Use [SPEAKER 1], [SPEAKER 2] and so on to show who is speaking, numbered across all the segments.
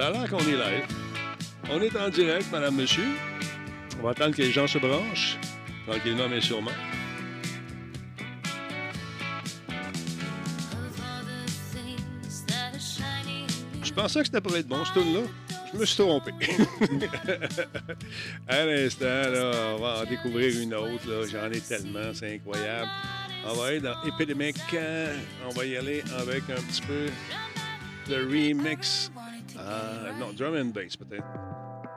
[SPEAKER 1] Ça a l'air qu'on est live. On est en direct, madame, monsieur. On va attendre que les gens se branchent, tranquillement mais sûrement. Je pensais que c'était pour être bon, ce tune là Je me suis trompé. à l'instant, là, on va en découvrir une autre. J'en ai tellement, c'est incroyable. On va aller dans Epidemic. On va y aller avec un petit peu de remix. Ah, non, drum and bass peut-être.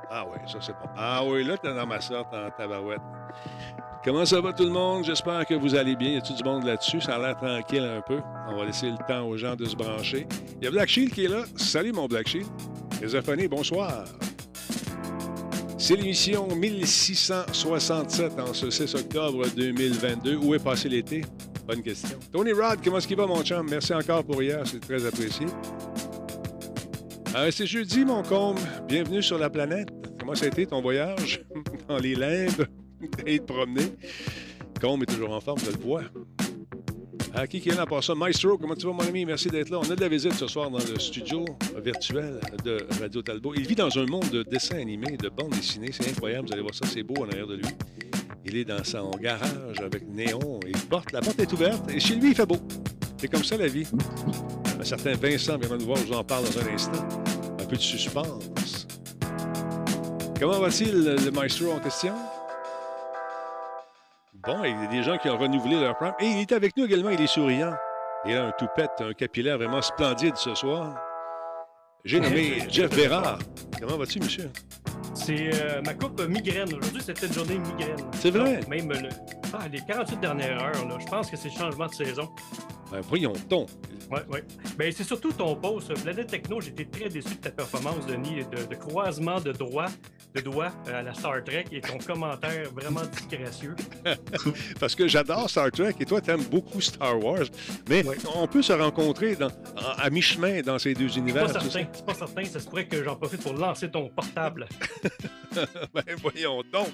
[SPEAKER 1] Ah oui, ça c'est bon. Ah oui, là, t'es dans ma sorte en tabarouette. Comment ça va tout le monde? J'espère que vous allez bien. Y a-t-il du monde là-dessus? Ça a l'air tranquille un peu. On va laisser le temps aux gens de se brancher. Il y a Black Shield qui est là. Salut mon Black Shield. Téléphoné, bonsoir. C'est l'émission 1667 en ce 6 octobre 2022. Où est passé l'été? Bonne question. Tony Rod, comment est-ce qu'il va, mon chum? Merci encore pour hier, c'est très apprécié. Euh, c'est jeudi, mon combe. Bienvenue sur la planète. Comment ça a été ton voyage? Dans les limbes et te promener? Combe est toujours en forme, je le vois. À qui qui est là pour ça? Maestro, comment tu vas, mon ami? Merci d'être là. On a de la visite ce soir dans le studio virtuel de Radio Talbot. Il vit dans un monde de dessins animés, de bandes dessinées. C'est incroyable. Vous allez voir ça, c'est beau en arrière de lui. Il est dans son garage avec néon et porte, la porte est ouverte. Et chez lui, il fait beau. C'est comme ça, la vie. Un certain Vincent viendra nous voir, je vous en parle dans un instant. Un peu de suspense. Comment va-t-il, le maestro en question? Bon, il y a des gens qui ont renouvelé leur prime. Et il est avec nous également, il est souriant. Il a un toupette, un capillaire vraiment splendide ce soir. J'ai nommé Jeff Bérard. Comment vas-tu, monsieur?
[SPEAKER 2] C'est euh, ma coupe migraine. Aujourd'hui, c'était une journée migraine.
[SPEAKER 1] C'est vrai?
[SPEAKER 2] Donc, même le- ah, les 48 dernières heures, là, je pense que c'est le changement de saison.
[SPEAKER 1] Ben, voyons donc.
[SPEAKER 2] Ouais, ouais. Ben, c'est surtout ton post. Planète Techno, j'étais très déçu de ta performance, Denis, de, de croisement de droits, de doigts euh, à la Star Trek et ton commentaire vraiment disgracieux.
[SPEAKER 1] Parce que j'adore Star Trek et toi, t'aimes beaucoup Star Wars. Mais
[SPEAKER 2] Ouais.
[SPEAKER 1] on peut se rencontrer dans- à, à mi-chemin dans ces deux univers.
[SPEAKER 2] pas
[SPEAKER 1] tu sais.
[SPEAKER 2] certain, c'est pas certain. Ça se pourrait que j'en profite pour lancer ton portable.
[SPEAKER 1] ben, voyons donc.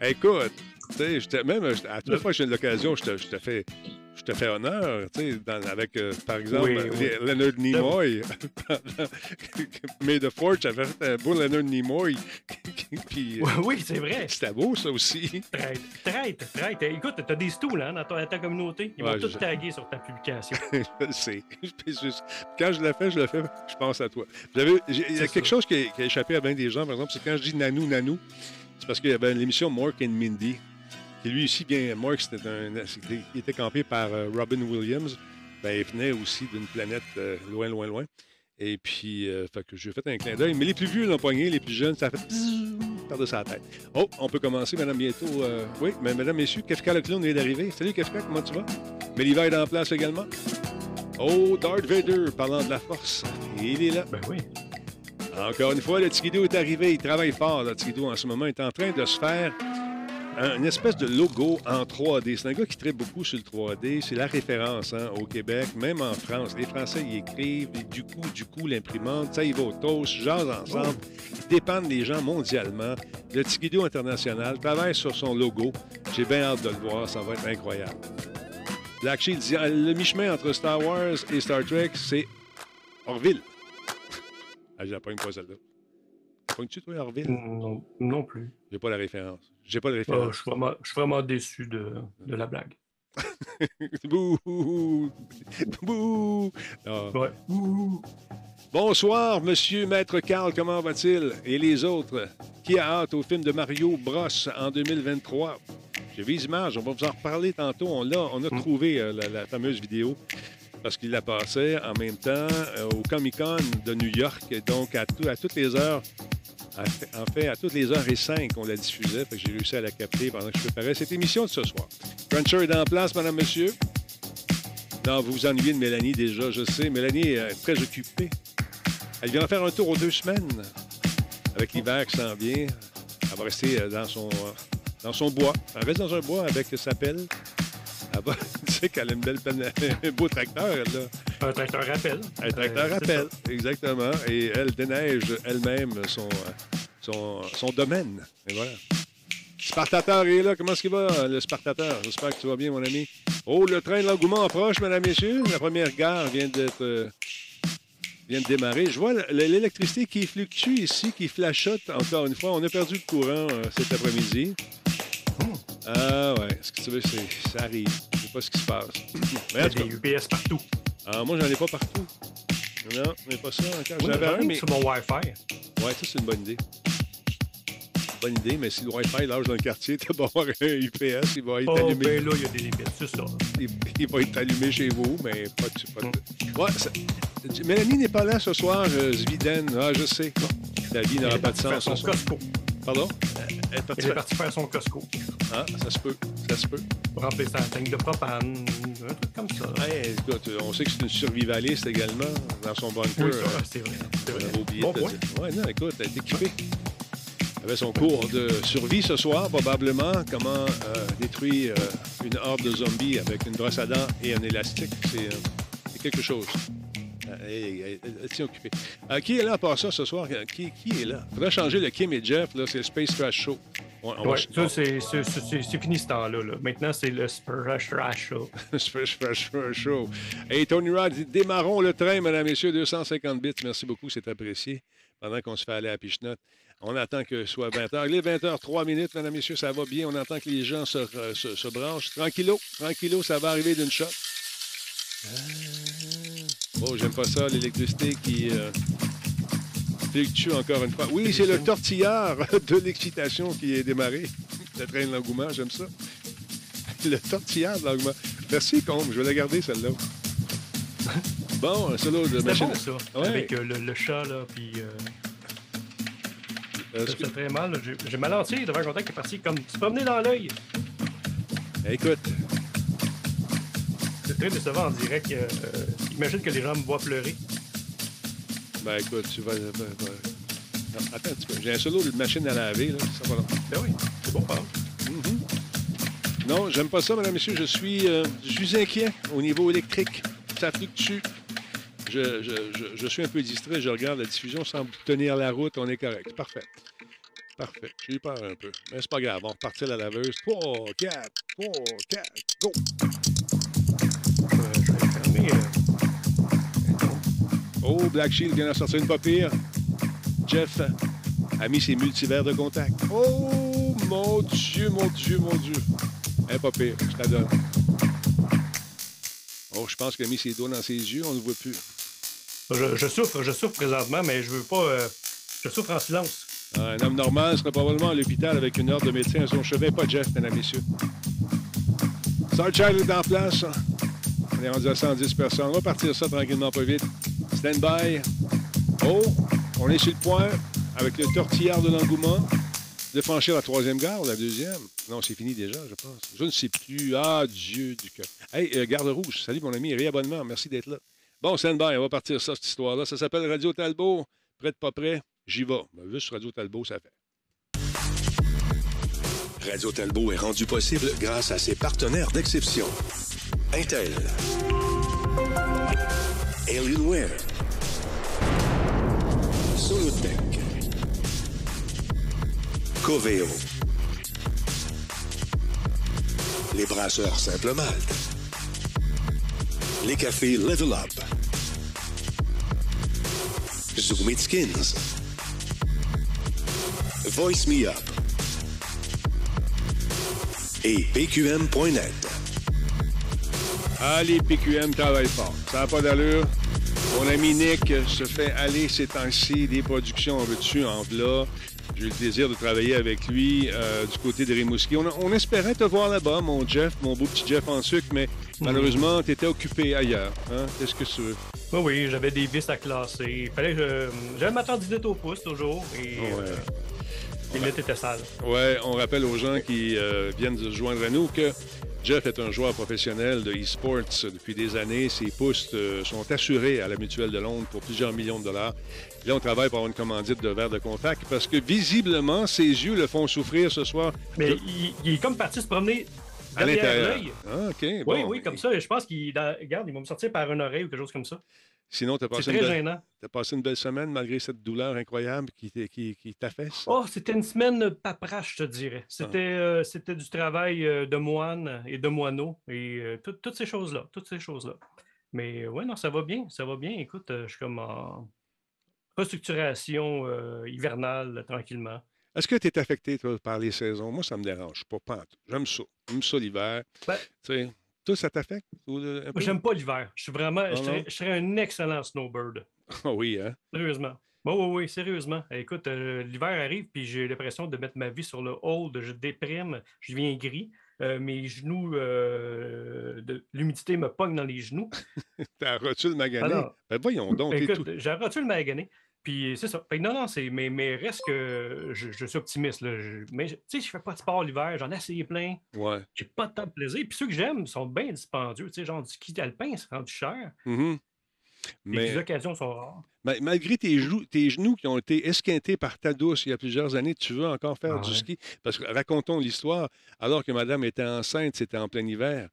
[SPEAKER 1] Écoute, tu sais, même à toutes les fois que j'ai l'occasion, je te, je te fais. Je te fais honneur, tu sais, dans- avec, euh, par exemple,
[SPEAKER 2] Oui, oui.
[SPEAKER 1] Leonard Nimoy. Mais de Ford, j'avais fait un beau Leonard Nimoy. Puis, euh,
[SPEAKER 2] Oui, oui, c'est vrai.
[SPEAKER 1] c'était beau, ça aussi.
[SPEAKER 2] Traite, traite, traite. Écoute, t'as des stools hein, dans ta, ta communauté. Ils
[SPEAKER 1] Ouais,
[SPEAKER 2] vont tous
[SPEAKER 1] je-
[SPEAKER 2] taguer sur ta publication.
[SPEAKER 1] je le sais. Juste- Quand je le fais, je le fais, je pense à toi. Il y a quelque
[SPEAKER 2] ça.
[SPEAKER 1] chose qui a, qui a échappé à bien des gens, par exemple, c'est quand je dis Nanou, Nanou, c'est parce qu'il y avait l'émission Mork and Mindy, qui lui aussi, bien, Mork, c'était un, il était campé par euh, Robin Williams. Ben, il venait aussi d'une planète euh, loin, loin, loin. Et puis, euh, fait que j'ai fait un clin d'œil. Mais les plus vieux l'ont pogné, les plus jeunes, ça a fait par-dessus sa tête. Oh, on peut commencer, madame, bientôt. euh, oui, mais mesdames, messieurs, Kafka le clown vient d'arriver. Salut, Kafka, comment tu vas? Méliver est en place également. Oh, Darth Vader, parlant de la force. Il est là.
[SPEAKER 2] ben oui.
[SPEAKER 1] Encore une fois, le Tigidou est arrivé. Il travaille fort, le Tigidou, en ce moment. Il est en train de se faire une espèce de logo en 3D. C'est un gars qui traite beaucoup sur le 3D. C'est la référence hein, au Québec, même en France. Les Français, ils écrivent. et du coup, du coup, l'imprimante, ça, il va au toast, ensemble. Ils dépendent des gens mondialement. Le Tigidou international travaille sur son logo. J'ai bien hâte de le voir. Ça va être incroyable. Black dit ah, le mi-chemin entre Star Wars et Star Trek, c'est Orville. Ah, je la pogne pas celle-là. Pognes-tu, toi, Orville?
[SPEAKER 2] Non, non plus.
[SPEAKER 1] J'ai pas la référence. J'ai pas de
[SPEAKER 2] Ah,
[SPEAKER 1] référence.
[SPEAKER 2] je, suis vraiment, je suis vraiment déçu de, de la blague.
[SPEAKER 1] Bouh! Bouh! Bonsoir, monsieur Maître Carl, comment va-t-il? Et les autres? Qui a hâte au film de Mario Bros en 2023? J'ai vu les images, on va vous en reparler tantôt. On, l'a- on a trouvé euh, la, la fameuse vidéo parce qu'il la passait en même temps euh, au Comic-Con de New York. Donc, à, tout- à toutes les heures, en fait, à toutes les heures et cinq, on la diffusait. J'ai réussi à la capter pendant que je préparais cette émission de ce soir. Cruncher est en place, madame, monsieur? Non, vous vous ennuyez de Mélanie déjà, je sais. Mélanie est euh, très occupée. Elle vient faire un tour aux deux semaines. Avec l'hiver qui s'en vient, elle va rester euh, dans son, euh, dans son bois. Elle reste dans un bois avec sa pelle. Elle va, tu sais qu'elle a une belle un beau tracteur, elle, là.
[SPEAKER 2] Un tracteur rappel.
[SPEAKER 1] Un tracteur
[SPEAKER 2] Euh,
[SPEAKER 1] rappel, exactement. Et elle déneige elle-même son, euh, son, son domaine. Et voilà. Spartateur est là. Comment est-ce qu'il va, le Spartateur? J'espère que tu vas bien, mon ami. Oh, le train de l'engouement approche, mesdames, messieurs. La première gare vient d'être euh, vient de démarrer. Je vois l'électricité qui fluctue ici, qui flashote encore une fois. On a perdu le courant euh, cet après-midi.
[SPEAKER 2] Hmm.
[SPEAKER 1] Ah ouais, ce que tu veux, c'est ça arrive? Je sais pas ce qui se passe.
[SPEAKER 2] Il y a des UPS partout.
[SPEAKER 1] Ah, moi, j'en ai pas partout. Non, mais pas ça encore.
[SPEAKER 2] Oui,
[SPEAKER 1] J'avais un, mais...
[SPEAKER 2] sur mon Wi-Fi.
[SPEAKER 1] Ouais, ça, c'est une bonne idée. Bonne idée, mais si le Wi-Fi lâche dans le quartier, tu vas avoir un UPS, il va être
[SPEAKER 2] Oh,
[SPEAKER 1] allumé.
[SPEAKER 2] ben là, il y a des limites, c'est ça.
[SPEAKER 1] Il, il va être allumé chez vous, mais pas de. Pas de... Ouais, ça- Mélanie n'est pas là ce soir, euh, Zviden. Ah, je sais. La vie n'aura pas de sens
[SPEAKER 2] son
[SPEAKER 1] ce soir.
[SPEAKER 2] Costco.
[SPEAKER 1] Pardon? Elle est partie
[SPEAKER 2] Il est
[SPEAKER 1] faire-
[SPEAKER 2] parti faire son Costco
[SPEAKER 1] Ah, ça se peut. Ça se peut.
[SPEAKER 2] pour remplir sa tank de propane, un truc comme ça.
[SPEAKER 1] Ouais, écoute, on sait que c'est une survivaliste également dans son bunker.
[SPEAKER 2] Oui,
[SPEAKER 1] euh,
[SPEAKER 2] c'est vrai. c'est vrai. Bon point.
[SPEAKER 1] Ouais, non, écoute, elle est équipée. Elle avait son cours de survie ce soir, probablement. Comment euh, détruire euh, une horde de zombies avec une brosse à dents et un élastique. C'est euh, c'est quelque chose. Euh, elle tient occupée. Euh, qui est là à part ça ce soir? Qui, qui est là? Il faudrait changer le Kim et Jeff. là, C'est le Space Trash Show. On, on
[SPEAKER 2] Ouais,
[SPEAKER 1] va-
[SPEAKER 2] ça, c'est- fini ce temps-là. là. Maintenant, c'est le Sprush Trash Show.
[SPEAKER 1] Space Trash Show. Hey, Tony Rod dit démarrons le train, mesdames, messieurs, 250 bits. Merci beaucoup, c'est apprécié. Pendant qu'on se fait aller à Pichenote. On attend que ce soit 20h. Les 20h, 3 minutes, mesdames, messieurs, ça va bien. On attend que les gens se, euh, se, se branchent. Tranquillo, tranquillo, ça va arriver d'une shot. Oh, j'aime pas ça, l'électricité qui euh, fluctue encore une fois. Oui, c'est le tortillard de l'excitation qui est démarré. Le train de l'engouement, j'aime ça. Le tortillard de l'engouement. Merci, Combe, je vais la garder, celle-là. Bon, un solo de machine.
[SPEAKER 2] bon, ça.
[SPEAKER 1] Ouais.
[SPEAKER 2] Avec euh, le, le chat, là, puis... Euh,
[SPEAKER 1] Euh,
[SPEAKER 2] ça
[SPEAKER 1] excuse-
[SPEAKER 2] fait très mal. J'ai- mal entier devant contact qui est parti comme se promener dans l'œil.
[SPEAKER 1] Écoute,
[SPEAKER 2] C'est très décevant en direct. euh, imagine que les gens me voient pleurer.
[SPEAKER 1] ben écoute, tu vas. va- va- Non, attends un petit peu. J'ai un solo de machine à laver, là. Ça va long.
[SPEAKER 2] Ben oui, c'est bon, hein?
[SPEAKER 1] Mhm. Non, j'aime pas ça, mesdames, messieurs. Je suis, euh, je suis inquiet au niveau électrique. Ça fluctue. Je, je, je, je suis un peu distrait. Je regarde la diffusion semble tenir la route. On est correct. Parfait. Parfait. J'ai eu peur un peu. Mais c'est pas grave. On repartit la laveuse. 3, 4, 3, 4, go! Oh, Black Shield vient d'en sortir une pas pire. Jeff a mis ses multivers de contact. Oh, mon Dieu, mon Dieu, mon Dieu. Un pas pire, je la donne. Oh, je pense qu'il a mis ses doigts dans ses yeux, on ne voit plus.
[SPEAKER 2] Je, je souffre, je souffre présentement, mais je veux pas. euh, je souffre en silence.
[SPEAKER 1] Un homme normal serait probablement à l'hôpital avec une ordre de médecin à son chevet, pas Jeff, mesdames et messieurs. Starchild est en place. On est rendu à 110 personnes. On va partir ça tranquillement, pas vite. Stand by. Oh, on est sur le point, avec le tortillard de l'engouement, de franchir la troisième gare la deuxième? Non, c'est fini déjà, je pense. Je ne sais plus. Ah, Dieu du cœur. Hey, euh, garde rouge. Salut, mon ami. Réabonnement. Merci d'être là. Bon, stand by. On va partir ça, cette histoire-là. Ça s'appelle Radio Talbot. Prêt de pas prêt? J'y vais. Ben, juste Radio Talbot, ça fait.
[SPEAKER 3] Radio Talbot est rendu possible grâce à ses partenaires d'exception. Intel. Alienware. Solutech. Coveo. Les brasseurs Simple Malte. Les cafés Level Up. Zoom It Skins. Voice Me Up et pqm.net.
[SPEAKER 1] Allez, PQM travaille fort. Ça n'a pas d'allure. Mon ami Nick se fait aller ces temps-ci des productions en veux-tu, en v'là. J'ai eu le plaisir de travailler avec lui euh, du côté de Rimouski. On, on espérait te voir là-bas, mon Jeff, mon beau petit Jeff en sucre, mais malheureusement, tu étais occupé ailleurs. Hein? Qu'est-ce que tu veux?
[SPEAKER 2] Oui, oui, j'avais des vis à classer. Il fallait que je. J'avais ma tendinite au pouce toujours. Et
[SPEAKER 1] Ouais.
[SPEAKER 2] euh, les étaient sales.
[SPEAKER 1] Ouais, on rappelle aux gens qui euh, viennent de se joindre à nous que Jeff est un joueur professionnel de e-sports depuis des années. Ses postes euh, sont assurés à la Mutuelle de Londres pour plusieurs millions de dollars. Là, on travaille pour avoir une commandite de verre de contact parce que visiblement, ses yeux le font souffrir ce soir.
[SPEAKER 2] Mais
[SPEAKER 1] Je-
[SPEAKER 2] il, il est comme parti se promener
[SPEAKER 1] à
[SPEAKER 2] derrière
[SPEAKER 1] l'intérieur.
[SPEAKER 2] l'œil.
[SPEAKER 1] Ah, OK.
[SPEAKER 2] Oui,
[SPEAKER 1] bon.
[SPEAKER 2] oui, comme ça. Je pense qu'il. Regarde, il va me sortir par une oreille ou quelque chose comme ça.
[SPEAKER 1] Sinon, tu as, passé une belle- semaine malgré cette douleur incroyable qui, qui, qui t'affaisse?
[SPEAKER 2] Oh, c'était une semaine paperache, je te dirais. C'était euh, c'était du travail euh, de moine et de moineau et euh, tout- toutes ces choses-là. Toutes ces choses-là. Mais ouais, non, ça va bien. Ça va bien. Écoute, je suis comme en restructuration hivernale, tranquillement.
[SPEAKER 1] Est-ce que tu es affecté, toi, par les saisons? Moi, ça me dérange pas. pas J'aime ça. J'aime ça l'hiver. Ben, toi, ça t'affecte?
[SPEAKER 2] J'aime pas l'hiver. Je suis vraiment. Ah je, serais, un excellent snowbird.
[SPEAKER 1] Ah oui, hein?
[SPEAKER 2] Sérieusement. Oui, oui, oui, sérieusement. Écoute, euh, l'hiver arrive, puis j'ai l'impression de mettre ma vie sur le hold. Je déprime, je viens gris. Euh, mes genoux, euh, l'humidité me pogne dans les genoux.
[SPEAKER 1] T'as rotule magané? ben voyons donc.
[SPEAKER 2] Écoute, j'ai rotule magané. Puis c'est ça. non, non, c'est, mais, mais reste que je, suis optimiste. Là. mais tu sais, je fais pas de sport l'hiver, j'en ai essayé plein.
[SPEAKER 1] Ouais.
[SPEAKER 2] J'ai pas de temps de plaisir. Puis ceux que j'aime sont bien dispendieux. Tu sais, genre du ski alpin, c'est rendu cher.
[SPEAKER 1] Mm-hmm.
[SPEAKER 2] Mais... Les occasions sont rares.
[SPEAKER 1] malgré tes, genoux, tes genoux qui ont été esquintés par ta douce il y a plusieurs années, tu veux encore faire du ski? Parce que racontons l'histoire. Alors que madame était enceinte, c'était en plein hiver.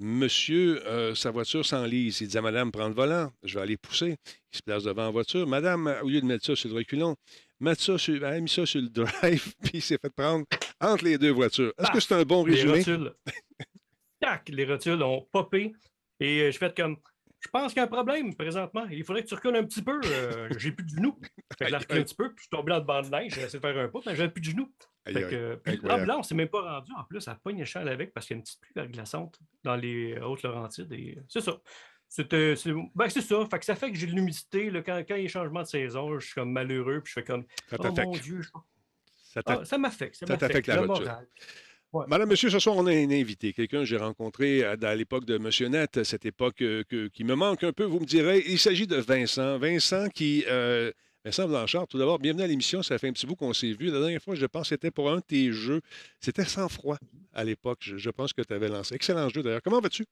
[SPEAKER 1] Monsieur, euh, sa voiture s'enlise. Il dit à madame, prends le volant, je vais aller pousser. Il se place devant la voiture. Madame, au lieu de mettre ça sur le reculon, met ça sur, elle a mis ça sur le drive, puis il s'est fait prendre entre les deux voitures. Est-ce que c'est un bon résumé?
[SPEAKER 2] Les rotules, Tac, les rotules ont popé. Et euh, je fais comme, je pense qu'il y a un problème présentement. Il faudrait que tu recules un petit peu. Euh, j'ai plus de genoux. Fait que je un petit peu, puis je suis tombé dans le banc de neige. J'ai essayé de faire un pas, mais j'ai plus de genoux. Puis, là, on s'est même pas rendu en plus à pogne échelle avec parce qu'il y a une petite pluie verglaçante dans les Hautes-Laurentides. Et c'est ça. C'était, c'est, ben c'est ça. Fait que ça fait que j'ai de l'humidité. quand, quand, il y a changement de saison, je suis comme malheureux. Puis je fais comme. Ça oh mon Dieu. Ça, ah, ça m'affecte. Ça, m'affecte.
[SPEAKER 1] La morale. Madame, monsieur, ce soir, on a un invité, quelqu'un que j'ai rencontré à, l'époque de Monsieur Net, cette époque euh, qui me manque un peu, vous me direz. Il s'agit de Vincent. Vincent qui. Euh, Vincent Blanchard, tout d'abord, bienvenue à l'émission. Ça fait un petit bout qu'on s'est vu. La dernière fois, je pense, c'était pour un de tes jeux. C'était sans froid à l'époque. Je, pense que tu avais lancé. Excellent jeu d'ailleurs. Comment vas-tu?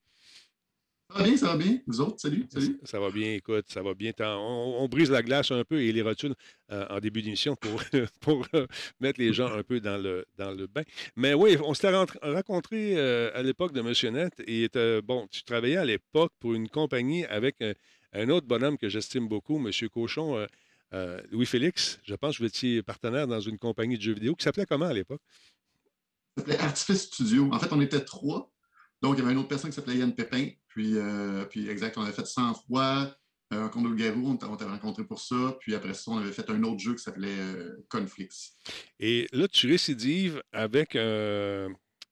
[SPEAKER 4] Ça va bien, ça va bien. Vous autres, salut, salut.
[SPEAKER 1] Ça, va bien, écoute, ça va bien. On, brise la glace un peu et les rotules euh, en début d'émission pour, pour euh, mettre les gens un peu dans le, dans le bain. Mais oui, on s'était rencontré euh, à l'époque de Monsieur Net et bon, tu travaillais à l'époque pour une compagnie avec un, autre bonhomme que j'estime beaucoup, Monsieur Cochon. Louis-Félix, je pense que vous étiez partenaire dans une compagnie de jeux vidéo qui s'appelait comment à l'époque?
[SPEAKER 4] Ça s'appelait Artifice Studio. En fait, on était trois. Donc, il y avait une autre personne qui s'appelait Yann Pépin. Puis, euh, puis exact, on avait fait 100 fois. Euh, un Condo de Garou, on t'avait rencontré pour ça. Puis après ça, on avait fait un autre jeu qui s'appelait euh, Conflicts.
[SPEAKER 1] Et là, tu récidives avec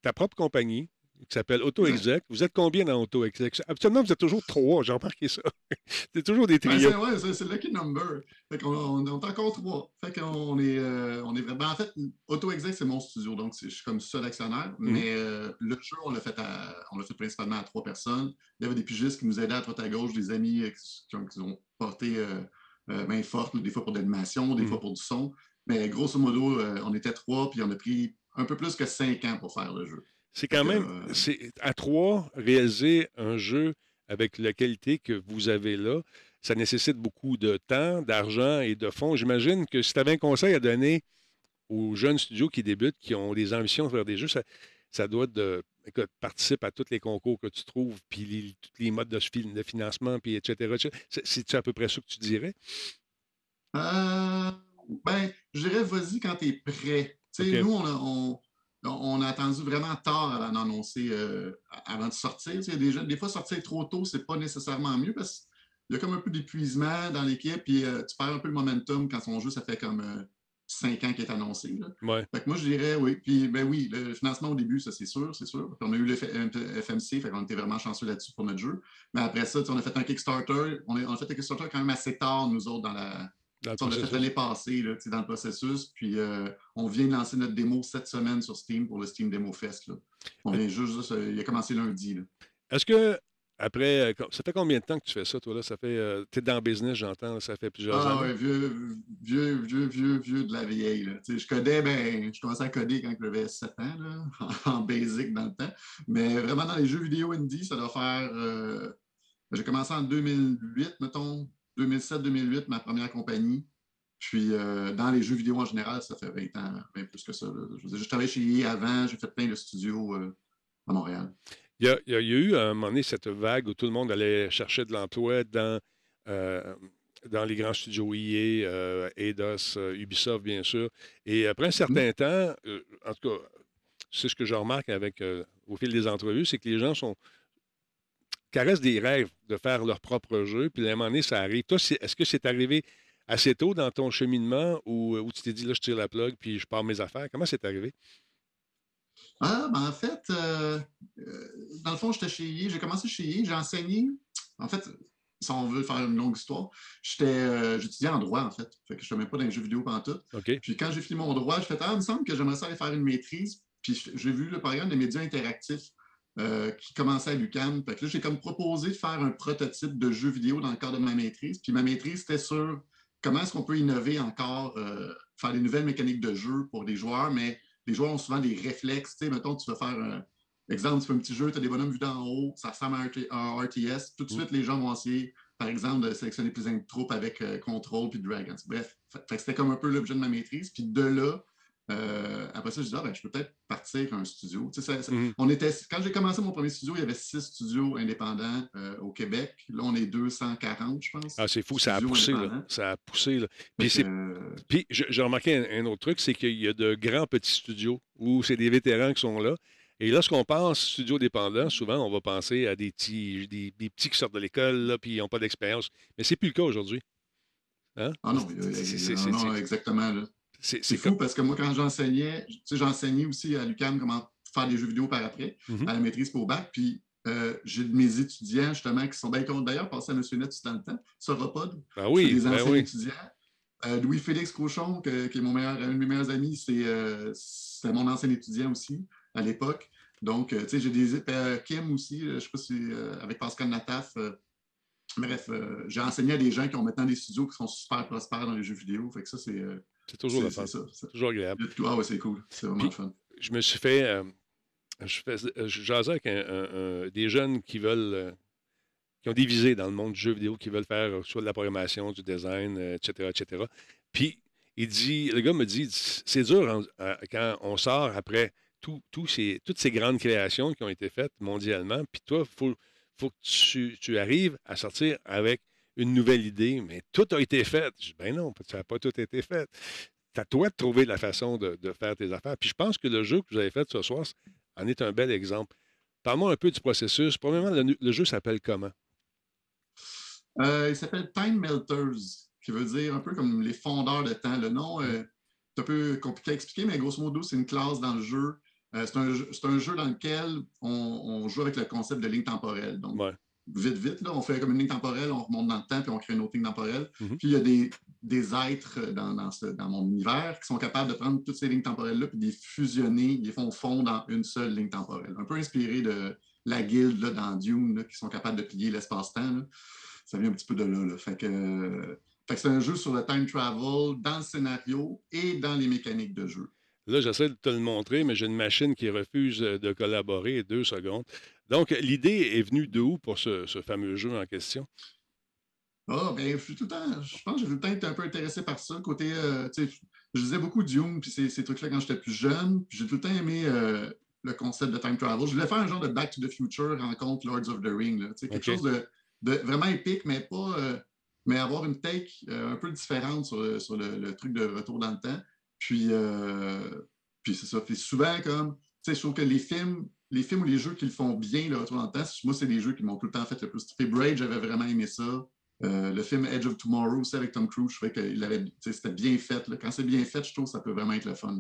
[SPEAKER 1] ta propre compagnie, qui s'appelle AutoExec. Vous êtes combien dans AutoExec? Habituellement, vous êtes toujours trois, j'ai remarqué ça. c'est toujours des trios.
[SPEAKER 4] Oui, c'est Lucky Number. Fait qu'on on, est encore trois. Fait qu'on est, euh, on est vraiment. En fait, AutoExec, c'est mon studio, donc je suis comme seul actionnaire. Mhm. Mais euh, le jeu, on l'a fait, fait principalement à trois personnes. Il y avait des pigistes qui nous aidaient à droite à gauche, des amis euh, qui, ont, porté main forte, des fois pour l'animation, des mhm. fois pour du son. Mais grosso modo, on était trois, puis on a pris un peu plus que cinq ans pour faire le jeu.
[SPEAKER 1] C'est quand même, c'est à trois, réaliser un jeu avec la qualité que vous avez là, ça nécessite beaucoup de temps, d'argent et de fonds. J'imagine que si tu avais un conseil à donner aux jeunes studios qui débutent, qui ont des ambitions de faire des jeux, ça, doit être de écoute, participe à tous les concours que tu trouves, puis tous les modes de, financement, puis etc. C'est-tu à peu près ça que tu dirais?
[SPEAKER 4] Euh, ben, je dirais vas-y quand tu es prêt. Nous, on, on a attendu vraiment tard avant d'annoncer, euh, avant de sortir. des, des, fois, sortir trop tôt, c'est pas nécessairement mieux parce qu'il y a comme un peu d'épuisement dans l'équipe, puis euh, tu perds un peu le momentum quand ton jeu, ça fait comme euh, cinq ans qu'il est annoncé.
[SPEAKER 1] moi,
[SPEAKER 4] je dirais oui. Puis, ben oui, le financement au début, ça, c'est sûr, c'est sûr. on a eu le FMC, fait qu'on était vraiment chanceux là-dessus pour notre jeu. Mais après ça, on a fait un Kickstarter. On a, on a fait un Kickstarter quand même assez tard, nous autres, dans la fait l'année passée là, dans le processus. Puis euh, on vient de lancer notre démo cette semaine sur Steam pour le Steam Demo Fest. Là. On vient juste, il a commencé lundi.
[SPEAKER 1] Est-ce que après, euh, ça fait combien de temps que tu fais ça, toi, là? Ça fait. Euh, tu es dans le business, j'entends, ça fait plusieurs
[SPEAKER 4] ah,
[SPEAKER 1] années.
[SPEAKER 4] Ah vieux, vieux, vieux, vieux, vieux de la vieille. Là. Je codais, ben, je commençais à coder quand j'avais 7 ans, là, en basic dans le temps. Mais vraiment, dans les jeux vidéo indie, ça doit faire. J'ai commencé en 2008, mettons, 2007-2008, ma première compagnie. Puis euh, dans les jeux vidéo en général, ça fait 20 ans, bien plus que ça. Je, travaillais chez EA avant, j'ai fait plein de studios euh, à Montréal.
[SPEAKER 1] Il y, a, eu à un moment donné cette vague où tout le monde allait chercher de l'emploi dans, euh, dans les grands studios EA, Eidos, Ubisoft, bien sûr. Et après un certain mm-hmm. temps, en tout cas, c'est ce que je remarque avec, au fil des entrevues, c'est que les gens sont caressent des rêves de faire leur propre jeu, puis à un moment donné, ça arrive. Toi, est-ce que c'est arrivé assez tôt dans ton cheminement ou, où tu t'es dit, là, je tire la plug, puis je pars mes affaires? Comment c'est arrivé?
[SPEAKER 4] Ah, ben en fait, euh, dans le fond, j'étais chez Yé. J'ai commencé chez Yé. J'ai enseigné. En fait, si on veut faire une longue histoire, j'étais, j'étudiais en droit, en fait. Fait que je ne même pas dans les jeux vidéo pendant tout. Puis quand j'ai fini mon droit, je fait Ah, il me semble que j'aimerais ça aller faire une maîtrise. Puis j'ai vu le programme des médias interactifs euh, qui commençait à l'UCAM. Fait que là, j'ai comme proposé de faire un prototype de jeu vidéo dans le cadre de ma maîtrise. Puis ma maîtrise, c'était sur comment est-ce qu'on peut innover encore, euh, faire des nouvelles mécaniques de jeu pour les joueurs, mais les joueurs ont souvent des réflexes. Tu sais, mettons, tu veux faire un exemple, tu fais un petit jeu, tu as des bonhommes vus d'en haut, ça ressemble à un RTS. Tout de mm. suite, les gens vont essayer, par exemple, de sélectionner plus de troupes avec euh, Control puis Dragons. Bref, c'était comme un peu l'objet de ma maîtrise. Puis de là, euh, après ça, je disais, ah, ben, je peux peut-être partir un studio. Mm-hmm. on était, quand j'ai commencé mon premier studio, il y avait six studios indépendants euh, au Québec. Là, on est 240, je pense.
[SPEAKER 1] Ah, c'est fou, ça a poussé. Là. Ça a poussé. Là. Puis, Puis j'ai remarqué un, autre truc, c'est qu'il y a de grands petits studios où c'est des vétérans qui sont là. Et lorsqu'on pense studio dépendant, souvent, on va penser à des petits, des, petits qui sortent de l'école, puis ils n'ont pas d'expérience. Mais c'est plus le cas aujourd'hui.
[SPEAKER 4] Hein? Ah non, non exactement. C'est fou parce que moi, quand j'enseignais, tu sais, j'enseignais aussi à l'UCAM comment faire des jeux vidéo par après, mm-hmm. à la maîtrise pour bac. Puis euh, j'ai mes étudiants, justement, qui sont bien d'ailleurs, passer à M. Net tout dans le temps, Sauropod.
[SPEAKER 1] Ah oui,
[SPEAKER 4] des
[SPEAKER 1] ben anciens
[SPEAKER 4] étudiants. Euh, Louis-Félix Cochon, qui est mon meilleur, un de mes meilleurs amis, c'est euh, mon ancien étudiant aussi à l'époque. Donc, tu sais, j'ai des. Kim aussi, je ne sais pas si avec Pascal Nataf. bref, j'ai enseigné à des gens qui ont maintenant des studios qui sont super prospères dans les jeux vidéo. Fait que ça, c'est
[SPEAKER 1] c'est toujours le fun. C'est toujours agréable.
[SPEAKER 4] Ah ouais, c'est cool. C'est vraiment fun.
[SPEAKER 1] Je me suis fait. Euh, je fais, jasais avec des jeunes qui veulent. Euh, qui ont des visées dans le monde du jeu vidéo, qui veulent faire euh, soit de la programmation, du design, etc., etc. Puis, il dit, le gars me dit, c'est dur quand on sort après tout, ces, toutes ces grandes créations qui ont été faites mondialement, puis toi, il faut, faut que tu, tu, arrives à sortir avec une nouvelle idée, mais tout a été fait. Je dis, ben non, ça n'a pas tout été fait. C'est à toi de trouver la façon de, faire tes affaires. Puis je pense que le jeu que vous avez fait ce soir en est un bel exemple. Parle-moi un peu du processus. Premièrement, le, jeu s'appelle comment?
[SPEAKER 4] Euh, il s'appelle Time Melters, qui veut dire un peu comme les fondeurs de temps. Le nom euh, est un peu compliqué à expliquer, mais grosso modo, c'est une classe dans le jeu. Euh, c'est un, jeu dans lequel on, joue avec le concept de ligne temporelle. Donc, vite, vite. Là. On fait comme une ligne temporelle, on remonte dans le temps, puis on crée une autre ligne temporelle. Mhm. Puis il y a des, des êtres dans, dans, mon univers qui sont capables de prendre toutes ces lignes temporelles-là, puis de les fusionner, ils les font fondre dans une seule ligne temporelle. Un peu inspiré de la guilde là, dans Dune, qui sont capables de plier l'espace-temps. Ça vient un petit peu de là. Fait que, fait que c'est un jeu sur le time travel, dans le scénario et dans les mécaniques de jeu.
[SPEAKER 1] Là, j'essaie de te le montrer, mais j'ai une machine qui refuse de collaborer deux secondes. Donc, l'idée est venue de où pour ce, fameux jeu en question?
[SPEAKER 4] Ah, ben, je suis tout le temps, je pense que j'ai tout le temps été un peu intéressé par ça. Côté, euh, je disais beaucoup Dune, puis ces, trucs-là quand j'étais plus jeune. Puis j'ai tout le temps aimé euh, le concept de time travel. Je voulais faire un genre de Back to the Future rencontre Lords of the Ring. Là, quelque chose de, vraiment épique, mais pas. Euh, mais avoir une take un peu différente sur, le, truc de retour dans le temps. Puis, puis c'est ça. Puis souvent, comme, tu sais, je trouve que les films les films ou les jeux qui le font bien, là, dans le temps, moi, c'est des jeux qui m'ont tout le temps fait le plus. Braid, j'avais vraiment aimé ça. Euh, le film Edge of Tomorrow aussi avec Tom Cruise, je trouvais que c'était bien fait. Quand c'est bien fait, je trouve que ça peut vraiment être le fun.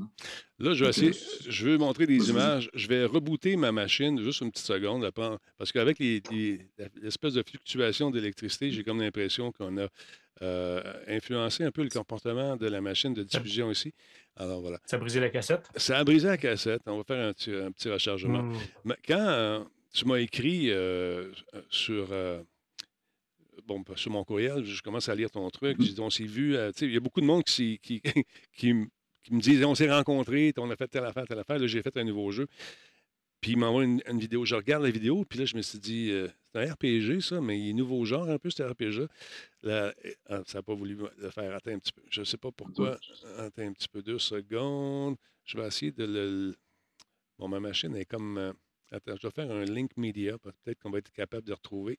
[SPEAKER 1] Là, je vais essayer, je veux montrer des images. Je vais rebooter ma machine juste une petite seconde, parce qu'avec l'espèce de fluctuation d'électricité, j'ai comme l'impression qu'on a euh, influencé un peu le comportement de la machine de diffusion ici. Alors voilà.
[SPEAKER 2] Ça a brisé la cassette?
[SPEAKER 1] Ça a brisé la cassette. On va faire un petit, rechargement. Hmm. Mais quand euh, tu m'as écrit sur bon, sur mon courriel, je commence à lire ton truc. On s'est vu. Euh, il y a beaucoup de monde qui, qui, qui, me disent, on s'est rencontrés, on a fait telle affaire, telle affaire. Là, j'ai fait un nouveau jeu. Puis il m'envoie une, vidéo. Je regarde la vidéo, puis là, je me suis dit, euh, c'est un RPG, ça, mais il est nouveau genre un peu, ce RPG. Là, ah, ça n'a pas voulu le faire. Attends un petit peu. Je ne sais pas pourquoi. Attends un petit peu, deux secondes. Je vais essayer de le. Bon, ma machine est comme. Euh, attends, je vais faire un link media. Peut-être qu'on va être capable de retrouver.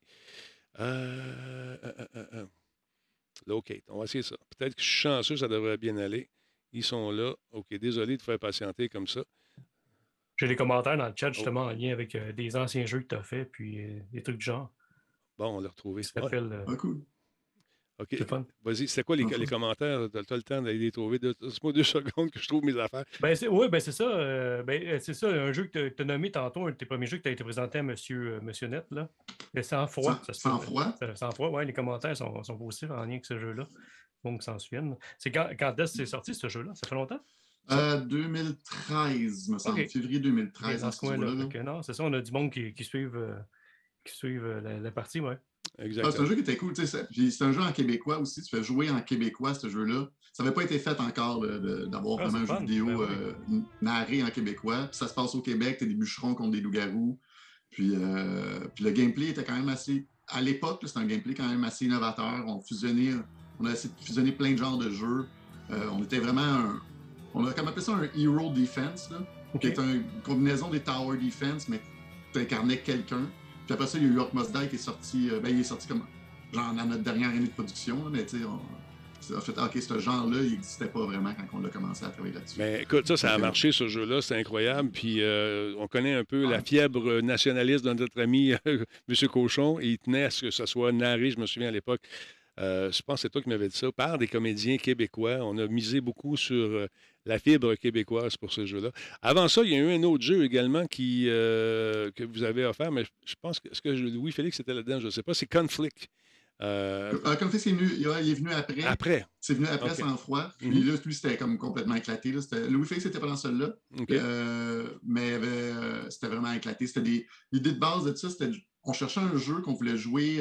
[SPEAKER 1] Euh, euh, euh, OK, on va essayer ça. Peut-être que je suis chanceux, ça devrait bien aller. Ils sont là. OK, désolé de faire patienter comme ça.
[SPEAKER 2] J'ai des commentaires dans le chat justement en lien avec des anciens jeux que tu as fait, puis des trucs du genre.
[SPEAKER 1] Bon, on l'a retrouvé.
[SPEAKER 2] Ça s'appelle. euh,
[SPEAKER 4] Ah, cool.
[SPEAKER 1] OK.
[SPEAKER 2] c'est.
[SPEAKER 1] Vas-y, c'était quoi les, les commentaires? Tu as le temps d'aller les trouver. Deux- Laisse-moi deux secondes que je trouve mes affaires.
[SPEAKER 2] Ben, c'est, oui, ben, c'est ça. euh, ben, euh, c'est ça, un jeu que tu as nommé tantôt, un de tes premiers jeux que tu as été présenté à Monsieur, euh, Monsieur Net, là. Le.
[SPEAKER 4] Sans-
[SPEAKER 2] ça se
[SPEAKER 4] sans
[SPEAKER 2] peut-
[SPEAKER 4] froid.
[SPEAKER 2] ça- Sang-froid, oui, les commentaires sont, sont positifs en lien avec ce jeu-là. Bon, que s'en souviennent. C'est quand, quand est-ce que c'est sorti, ce jeu-là? Ça fait longtemps?
[SPEAKER 4] Euh, 2013, me semble. Février 2013,
[SPEAKER 2] dans ce coin-là.
[SPEAKER 4] là
[SPEAKER 2] non, c'est ça, on a du monde qui, qui suivent, euh, qui suivent euh, la, la partie, ouais.
[SPEAKER 4] Ah, c'est un
[SPEAKER 1] Exactement.
[SPEAKER 4] jeu qui était cool. tu sais, c'est- un jeu en québécois aussi. Tu fais jouer en québécois, ce jeu-là. Ça n'avait pas été fait encore d'avoir
[SPEAKER 2] Ah,
[SPEAKER 4] vraiment un jeu
[SPEAKER 2] fun.
[SPEAKER 4] vidéo
[SPEAKER 2] Ben oui.
[SPEAKER 4] euh, narré en québécois. Puis ça se passe au Québec. Tu des bûcherons contre des loups-garous. Puis, euh, puis le gameplay était quand même assez. À l'époque, c'était un gameplay quand même assez innovateur. On fusionnait, on a essayé de fusionner plein de genres de jeux. Euh, on était vraiment un. On a comme appelé ça un hero defense, là, qui est une combinaison des tower defense, mais tu incarnais quelqu'un. Puis après ça, il y a eu Die qui est sorti. euh, ben, il est sorti comme genre dans notre dernière année de production, là, mais tu sais, on, en fait, ok, ce genre-là, il n'existait pas vraiment quand on a commencé à travailler là-dessus.
[SPEAKER 1] Mais écoute, ça, ça a marché, ce jeu-là. C'est incroyable. Puis euh, on connaît un peu la fièvre nationaliste de notre ami M. Cochon. Il tenait à ce que ça soit narré, je me souviens à l'époque. Euh, je pense que c'est toi qui m'avais dit ça, par des comédiens québécois. On a misé beaucoup sur euh, la fibre québécoise pour ce jeu-là. Avant ça, il y a eu un autre jeu également qui, euh, que vous avez offert, mais je- je pense que, est-ce que Louis-Félix était là-dedans, je ne sais pas, c'est Conflict. Euh,
[SPEAKER 4] Euh, comme fait, c'est venu, il est venu après.
[SPEAKER 1] après.
[SPEAKER 4] C'est venu après sans froid. Puis
[SPEAKER 1] Mhm.
[SPEAKER 4] là, lui, c'était comme complètement éclaté. Là. C'était- Louis-Félix n'était pas dans celui-là. Euh, mais euh, c'était vraiment éclaté. C'était des... L'idée de base de ça, c'était on cherchait un jeu qu'on voulait jouer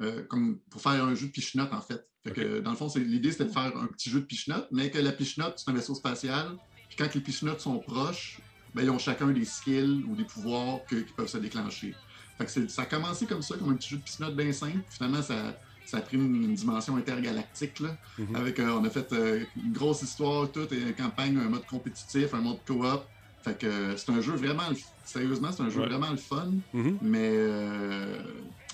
[SPEAKER 4] euh, comme pour faire un jeu de pichenotte, en fait. Fait que, dans le fond, l'idée, c'était de faire un petit jeu de pichenotte, mais que la pichenotte, c'est un vaisseau spatial. Puis quand les pichenottes sont proches, ben, ils ont chacun des skills ou des pouvoirs que- qui peuvent se déclencher. Fait que c'est- ça a commencé comme ça, comme un petit jeu de pichenotte bien simple. Finalement, ça, ça a pris une, une dimension intergalactique. Là,
[SPEAKER 1] Mhm.
[SPEAKER 4] avec, euh, on a fait euh, une grosse histoire, toute, et une campagne, un mode compétitif, un mode co-op. Fait que c'est un jeu vraiment, sérieusement, c'est un jeu
[SPEAKER 1] Ouais.
[SPEAKER 4] vraiment le fun,
[SPEAKER 1] Mhm.
[SPEAKER 4] mais, euh,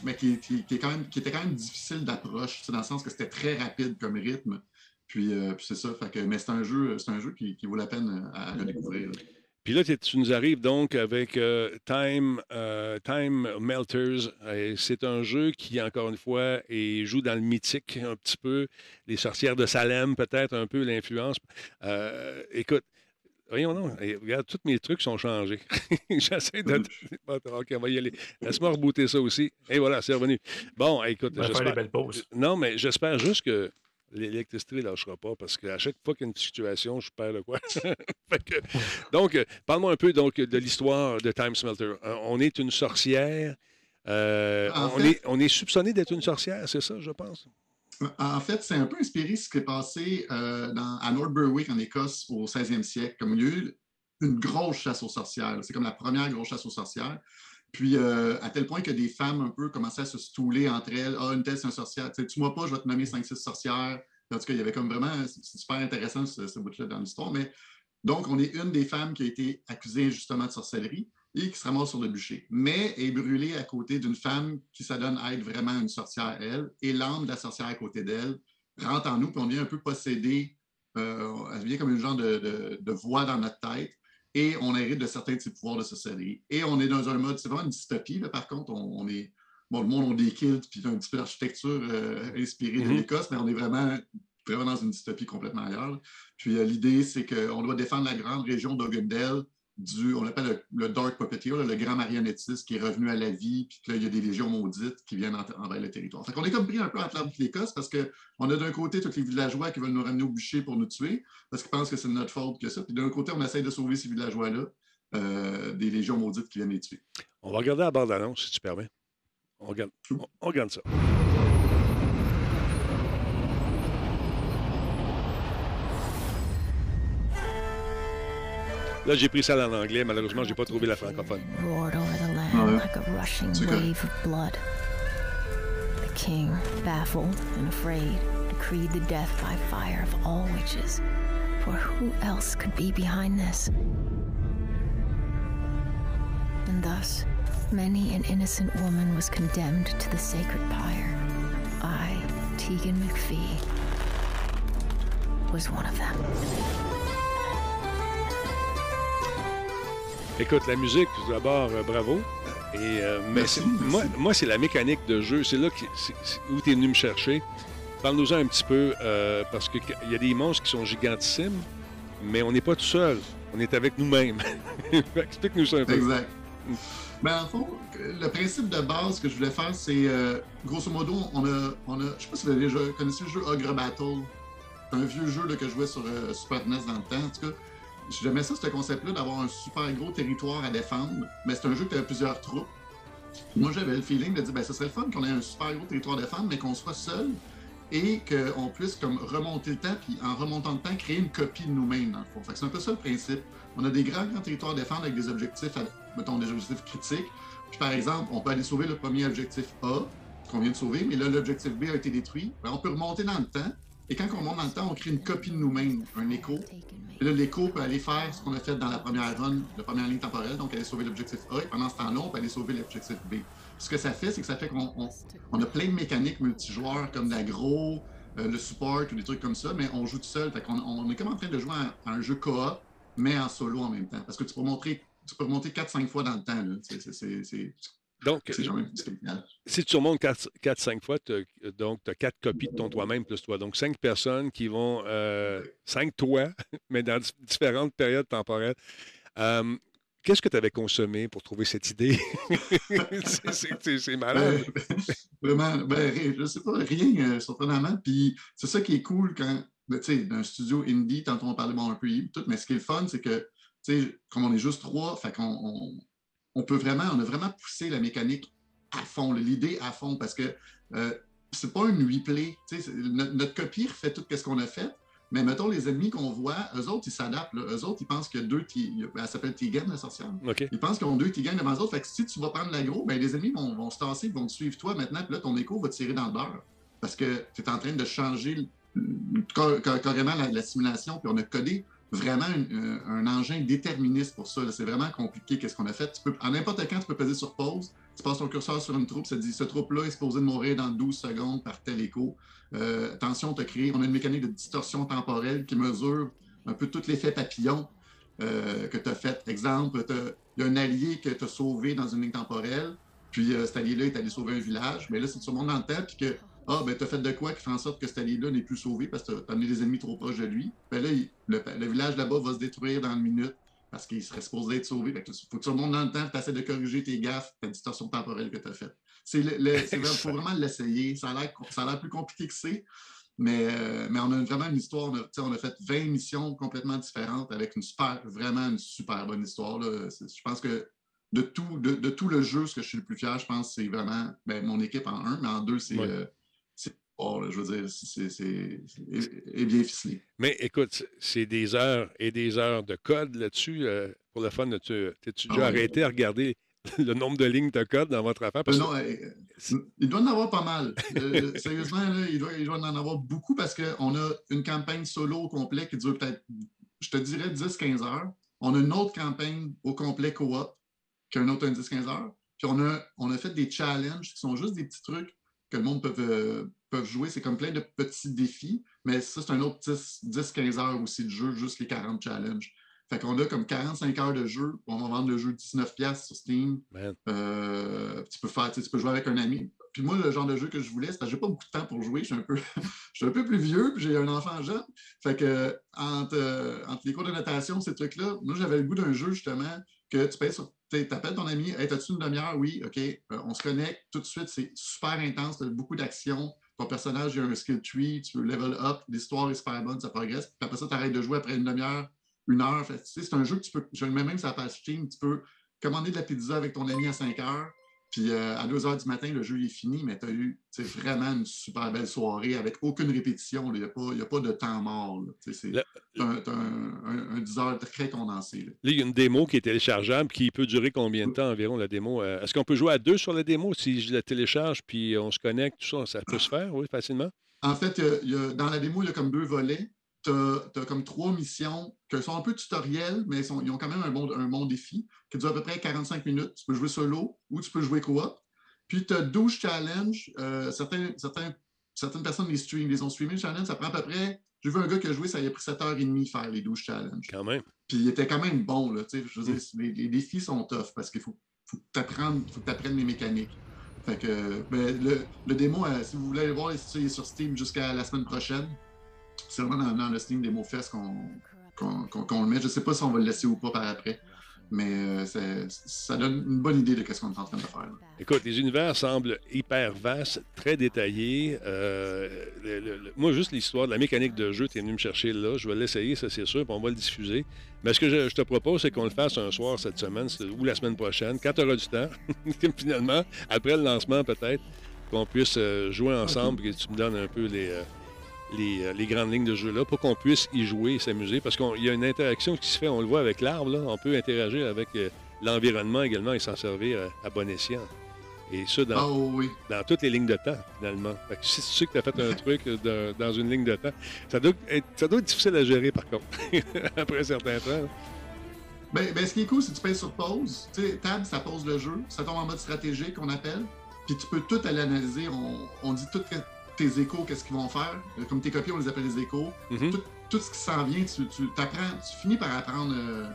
[SPEAKER 4] mais qui, qui- qui est quand même, qui était quand même difficile d'approche, dans le sens que c'était très rapide comme rythme. Puis, euh, puis c'est ça. Fait que, mais c'est un jeu, c'est un jeu qui, qui vaut la peine à, à le découvrir. là.
[SPEAKER 1] Puis là, tu nous arrives donc avec euh, Time, euh, Time Melters. C'est un jeu qui, encore une fois, est- joue dans le mythique un petit peu. Les sorcières de Salem, peut-être un peu l'influence. Euh, écoute, voyons non, et regarde, tous mes trucs sont changés. J'essaie de... OK, on va y aller. Laisse-moi rebooter ça aussi. Et voilà, c'est revenu. Bon, écoute,
[SPEAKER 2] On va faire des belles pauses.
[SPEAKER 1] Non, mais j'espère juste que l'électricité ne lâchera pas parce qu'à chaque fois qu'il y a une situation, je perds le quoi. Que- donc, euh, parle-moi un peu donc, de l'histoire de Time Smelter. Euh, On est une sorcière. euh, on,
[SPEAKER 4] fait-
[SPEAKER 1] est, on est soupçonné d'être une sorcière, c'est ça, je pense?
[SPEAKER 4] En fait, c'est un peu inspiré de ce qui est passé euh, à North Berwick, en Écosse, au 16e siècle. Comme il y a eu une grosse chasse aux sorcières. C'est comme la première grosse chasse aux sorcières. Puis, euh, à tel point que des femmes un peu commençaient à se stouler entre elles. Ah, une telle, c'est une sorcière. Tu moi pas, je vais te nommer 5-6 sorcières. En tout cas, il y avait comme vraiment. C'est super intéressant ce, ce bout-là dans l'histoire. Mais donc, on est une des femmes qui a été accusée justement de sorcellerie et qui se ramasse sur le bûcher. Mais est brûlée à côté d'une femme qui s'adonne à être vraiment une sorcière, elle, et l'âme de la sorcière à côté d'elle rentre en nous, puis on devient un peu possédé. euh, elle devient comme une genre de, de- de voix dans notre tête, et on hérite de certains de ses pouvoirs de sorcellerie. Et on est dans un mode, c'est vraiment une dystopie, là, par contre, on, on est. Bon, le monde, on des kilts, puis un petit peu d'architecture euh, inspirée de
[SPEAKER 1] Mhm.
[SPEAKER 4] l'Écosse, mais on est vraiment, vraiment dans une dystopie complètement ailleurs. Puis euh, l'idée, c'est qu'on doit défendre la grande région d'Ogundel du, on l'appelle le, le Dark Puppeteer, le grand marionnettiste qui est revenu à la vie, puis là, il y a des légions maudites qui viennent en- envers le territoire. Fait qu'on est comme pris un peu entre l'arbre et l'Écosse parce qu'on a d'un côté tous les villageois qui veulent nous ramener au bûcher pour nous tuer, parce qu'ils pensent que c'est notre faute que ça. Puis d'un côté, on essaie de sauver ces villageois-là euh, des légions maudites qui viennent les tuer.
[SPEAKER 1] On va regarder la bande-annonce, si tu permets. On regarde, on regarde ça. Là, j'ai pris ça en anglais. Malheureusement, je n'ai pas trouvé la francophone.
[SPEAKER 5] roared over the land
[SPEAKER 4] ah
[SPEAKER 5] like a rushing wave of blood. The king, baffled and afraid, decreed the death by fire of all witches. For who else could be behind this? And thus, many an innocent woman was condemned to the sacred pyre. I, Tegan McPhee, was one of them.
[SPEAKER 1] Écoute, la musique, tout d'abord, euh, bravo. Et, euh, mais
[SPEAKER 4] Merci,
[SPEAKER 1] moi, moi c'est la mécanique de jeu. C'est là que, où tu es venu me chercher. Parle-nous-en un petit peu, euh, parce qu'il y a des monstres qui sont gigantissimes, mais on n'est pas tout seul. On est avec nous-mêmes. Explique-nous ça un peu.
[SPEAKER 4] Exact. Ben, en fond, le principe de base que je voulais faire, c'est grosso modo, on a, on a. Je sais pas si vous avez déjà connu le jeu Ogre Battle. Un vieux jeu là, que je jouais sur Super NES dans le temps. En tout cas, j'aimais ça, ce concept-là, d'avoir un super gros territoire à défendre. Mais c'est un jeu qui avait plusieurs troupes. Moi, j'avais le feeling de dire, ben, ce serait le fun qu'on ait un super gros territoire à défendre, mais qu'on soit seul et qu'on puisse comme remonter le temps, puis en remontant le temps, créer une copie de nous-mêmes, dans le c'est un peu ça le principe. On a des grands, grands territoires à défendre avec des objectifs, à- mettons, des objectifs critiques. Puis par exemple, on peut aller sauver le premier objectif A, qu'on vient de sauver, mais là, l'objectif B a été détruit. Ben, on peut remonter dans le temps, et quand on remonte dans le temps, on crée une copie de nous-mêmes, un écho. Et là, l'écho peut aller faire ce qu'on a fait dans la première run, la première ligne temporelle, donc aller sauver l'objectif A, et pendant ce temps-là, on peut aller sauver l'objectif B. Ce que ça fait, c'est que ça fait qu'on on- a plein de mécaniques multijoueurs comme l'agro, euh, le support ou des trucs comme ça, mais on joue tout seul. On est comme en train de jouer à, un jeu coop, mais en solo en même temps. Parce que tu peux montrer, tu peux remonter 4-5 fois dans le temps. là.
[SPEAKER 1] Donc, si tu remontes 4-5 fois, donc tu as 4 copies de ton toi-même plus toi. Donc, 5 personnes qui vont. 5 toi, mais dans dif- différentes périodes temporelles. Euh, Qu'est-ce que tu avais consommé pour trouver cette idée? C'est- malade.
[SPEAKER 4] Ben, vraiment, ben, je sais pas, rien euh, surprenamment. Puis c'est ça qui est cool quand, ben, tu sais, d'un studio indie, tantôt on parlait bon, un peu tout, mais ce qui est le fun, c'est que, tu sais, comme on est juste trois, fait qu'on on, on peut vraiment, on a vraiment poussé la mécanique à fond, l'idée à fond, parce que euh, c'est pas une replay. Notre, notre copie refait tout ce qu'on a fait. Mais mettons, les ennemis qu'on voit, eux autres, ils s'adaptent. Eux autres, ils pensent qu'il y a deux. Elle s'appelle T-Game, la sorcière. Ils pensent qu'ils ont deux T-Gang devant eux autres. Fait que si tu vas prendre l'agro, ben, les ennemis vont, vont se tasser, vont te suivre toi maintenant, puis là, ton écho va tirer dans le beurre. Parce que tu es en train de changer carrément la, la simulation, puis on a codé vraiment euh, un engin déterministe pour ça. C'est vraiment compliqué qu'est-ce qu'on a fait. Tu peux, à n'importe quand, tu peux peser sur pause, tu passes ton curseur sur une troupe, ça te dit ce troupe-là est supposé de mourir dans 12 secondes par tel écho. Euh, attention, tu créé, on a une mécanique de distorsion temporelle qui mesure un peu tout l'effet papillon euh, que tu as fait. Exemple, il y a un allié que tu as sauvé dans une ligne temporelle, puis euh, cet allié-là est allé sauver un village. Mais là, si tu remontes dans le temps, que ah, ben, tu as fait de quoi qui fait en sorte que cet allié-là n'est plus sauvé parce que tu as amené des ennemis trop proches de lui, ben là, il- le, le village là-bas va se détruire dans une minute parce qu'il serait supposé être sauvé. Que faut que tu remontes dans le temps, tu essaies de corriger tes gaffes, ta distorsion temporelle que tu as faite. C'est vraiment- faut vraiment l'essayer. Ça a l'air plus compliqué que c'est. Mais, euh, mais on a vraiment une histoire. On a, on fait 20 missions complètement différentes avec une super, vraiment une super bonne histoire. là. Je pense que de tout, de, de tout le jeu, ce que je suis le plus fier, je pense, c'est vraiment ben, mon équipe en un, mais en deux, c'est.
[SPEAKER 1] Ouais.
[SPEAKER 4] euh, là, je veux dire, c'est- c'est c'est- est- est bien ficelé.
[SPEAKER 1] Mais écoute, c'est des heures et des heures de code là-dessus. euh, pour le fun, tu t'es-tu déjà
[SPEAKER 4] Ah
[SPEAKER 1] arrêté à regarder le nombre de lignes de code dans votre affaire? Parce
[SPEAKER 4] Euh,
[SPEAKER 1] que-
[SPEAKER 4] non, euh, il doit en avoir pas mal. Euh, sérieusement, là, il, doit, il doit en avoir beaucoup parce qu'on a une campagne solo au complet qui dure peut-être, je te dirais, 10-15 heures. On a une autre campagne au complet coop qui a un autre 10-15 heures. Puis on a, on a fait des challenges qui sont juste des petits trucs que le monde peut, euh, jouer. C'est comme plein de petits défis, mais ça, c'est un autre 10 10-15 heures aussi de jeu, juste les 40 challenges. Fait qu'on a comme 45 heures de jeu. On va vendre le jeu 19$ sur Steam. Euh, tu, peux faire, tu peux jouer avec un ami. Puis moi, le genre de jeu que je voulais, c'est parce que j'ai pas beaucoup de temps pour jouer. Je suis un peu, je suis un peu plus vieux, puis j'ai un enfant jeune. Fait que entre, euh, entre les cours de natation, ces trucs-là, moi, j'avais le goût d'un jeu, justement, que tu payes sur. Tu appelles ton ami, hey, t'as-tu une demi-heure? Oui, OK. Euh, on se connecte tout de suite, c'est super intense, t'as beaucoup d'action. Ton personnage, il a un skill tree, tu peux level up, l'histoire est super bonne, ça progresse. Puis après ça, tu arrêtes de jouer après une demi-heure, une heure. Tu c'est un jeu que tu peux. Je le mets même sur la page Steam, tu peux commander de la pizza avec ton ami à 5 heures. Puis euh, à 2 heures du matin, le jeu est fini, mais tu as eu vraiment une super belle soirée avec aucune répétition. Il n'y a, a pas de temps mort. C'est
[SPEAKER 1] Le-
[SPEAKER 4] un, t'as un- un- un 10 heures très condensé. là.
[SPEAKER 1] Là, il y a une démo qui est téléchargeable qui peut durer combien de temps environ, la démo? Euh, Est-ce qu'on peut jouer à deux sur la démo si je la télécharge puis on se connecte, tout ça, ça peut se faire, oui, facilement?
[SPEAKER 4] En fait, il y a- il y a- dans la démo, il y a comme deux volets. Tu as, comme trois missions qui sont un peu tutoriels, mais sont- ils ont quand même un bon, un bon défi qui dure à peu près 45 minutes. Tu peux jouer solo ou tu peux jouer coop. Puis tu as 12 challenges. Euh, certains, certains- certaines personnes les, stream, les ont streamés, les challenges. Ça prend à peu près J'ai vu un gars qui a joué, ça lui a pris 7h30 faire les 12 challenges.
[SPEAKER 1] Quand même.
[SPEAKER 4] Puis il était quand même bon, là. Je veux dire, les, les défis sont tough parce qu'il faut, faut que tu apprennes les mécaniques. Fait que, ben, le, le démo, euh, si vous voulez aller voir, il est sur Steam jusqu'à la semaine prochaine. C'est vraiment dans, dans le Steam Demo Fest qu'on qu'on le met. Je sais pas si on va le laisser ou pas par après. Mais euh, ça donne une bonne idée de ce qu'on est en train de faire. là.
[SPEAKER 1] Écoute, les univers semblent hyper vastes, très détaillés. Euh, le- le- le- moi, juste l'histoire de la mécanique de jeu, tu es venu me chercher là. Je vais l'essayer, ça c'est sûr, puis on va le diffuser. Mais ce que je, je te propose, c'est qu'on le fasse un soir cette semaine ou la semaine prochaine, quand tu auras du temps, finalement, après le lancement peut-être, qu'on puisse euh, jouer ensemble et que tu me donnes un peu les, euh, les, euh, les grandes lignes de jeu-là pour qu'on puisse y jouer et s'amuser. Parce qu'il y a une interaction qui se fait, on le voit avec l'arbre, là. on peut interagir avec euh, l'environnement également et s'en servir euh, à bon escient. Et ça, dans,
[SPEAKER 4] Ah oui.
[SPEAKER 1] dans toutes les lignes de temps, finalement. Fait que si tu sais que tu as fait un truc de- dans une ligne de temps, ça doit, être, ça doit être difficile à gérer, par contre, après un certain temps.
[SPEAKER 4] Ben, ben, ce qui est cool, c'est que tu payes sur pause. Tu sais, tab, ça pose le jeu. Ça tombe en mode stratégique, qu'on appelle. Puis tu peux tout aller analyser. On, on dit tout tes échos, qu'est-ce qu'ils vont faire? Euh, Comme tes copies, on les appelle les échos.
[SPEAKER 1] Mhm.
[SPEAKER 4] tout, tout ce qui s'en vient, tu, tu tu finis par apprendre. euh,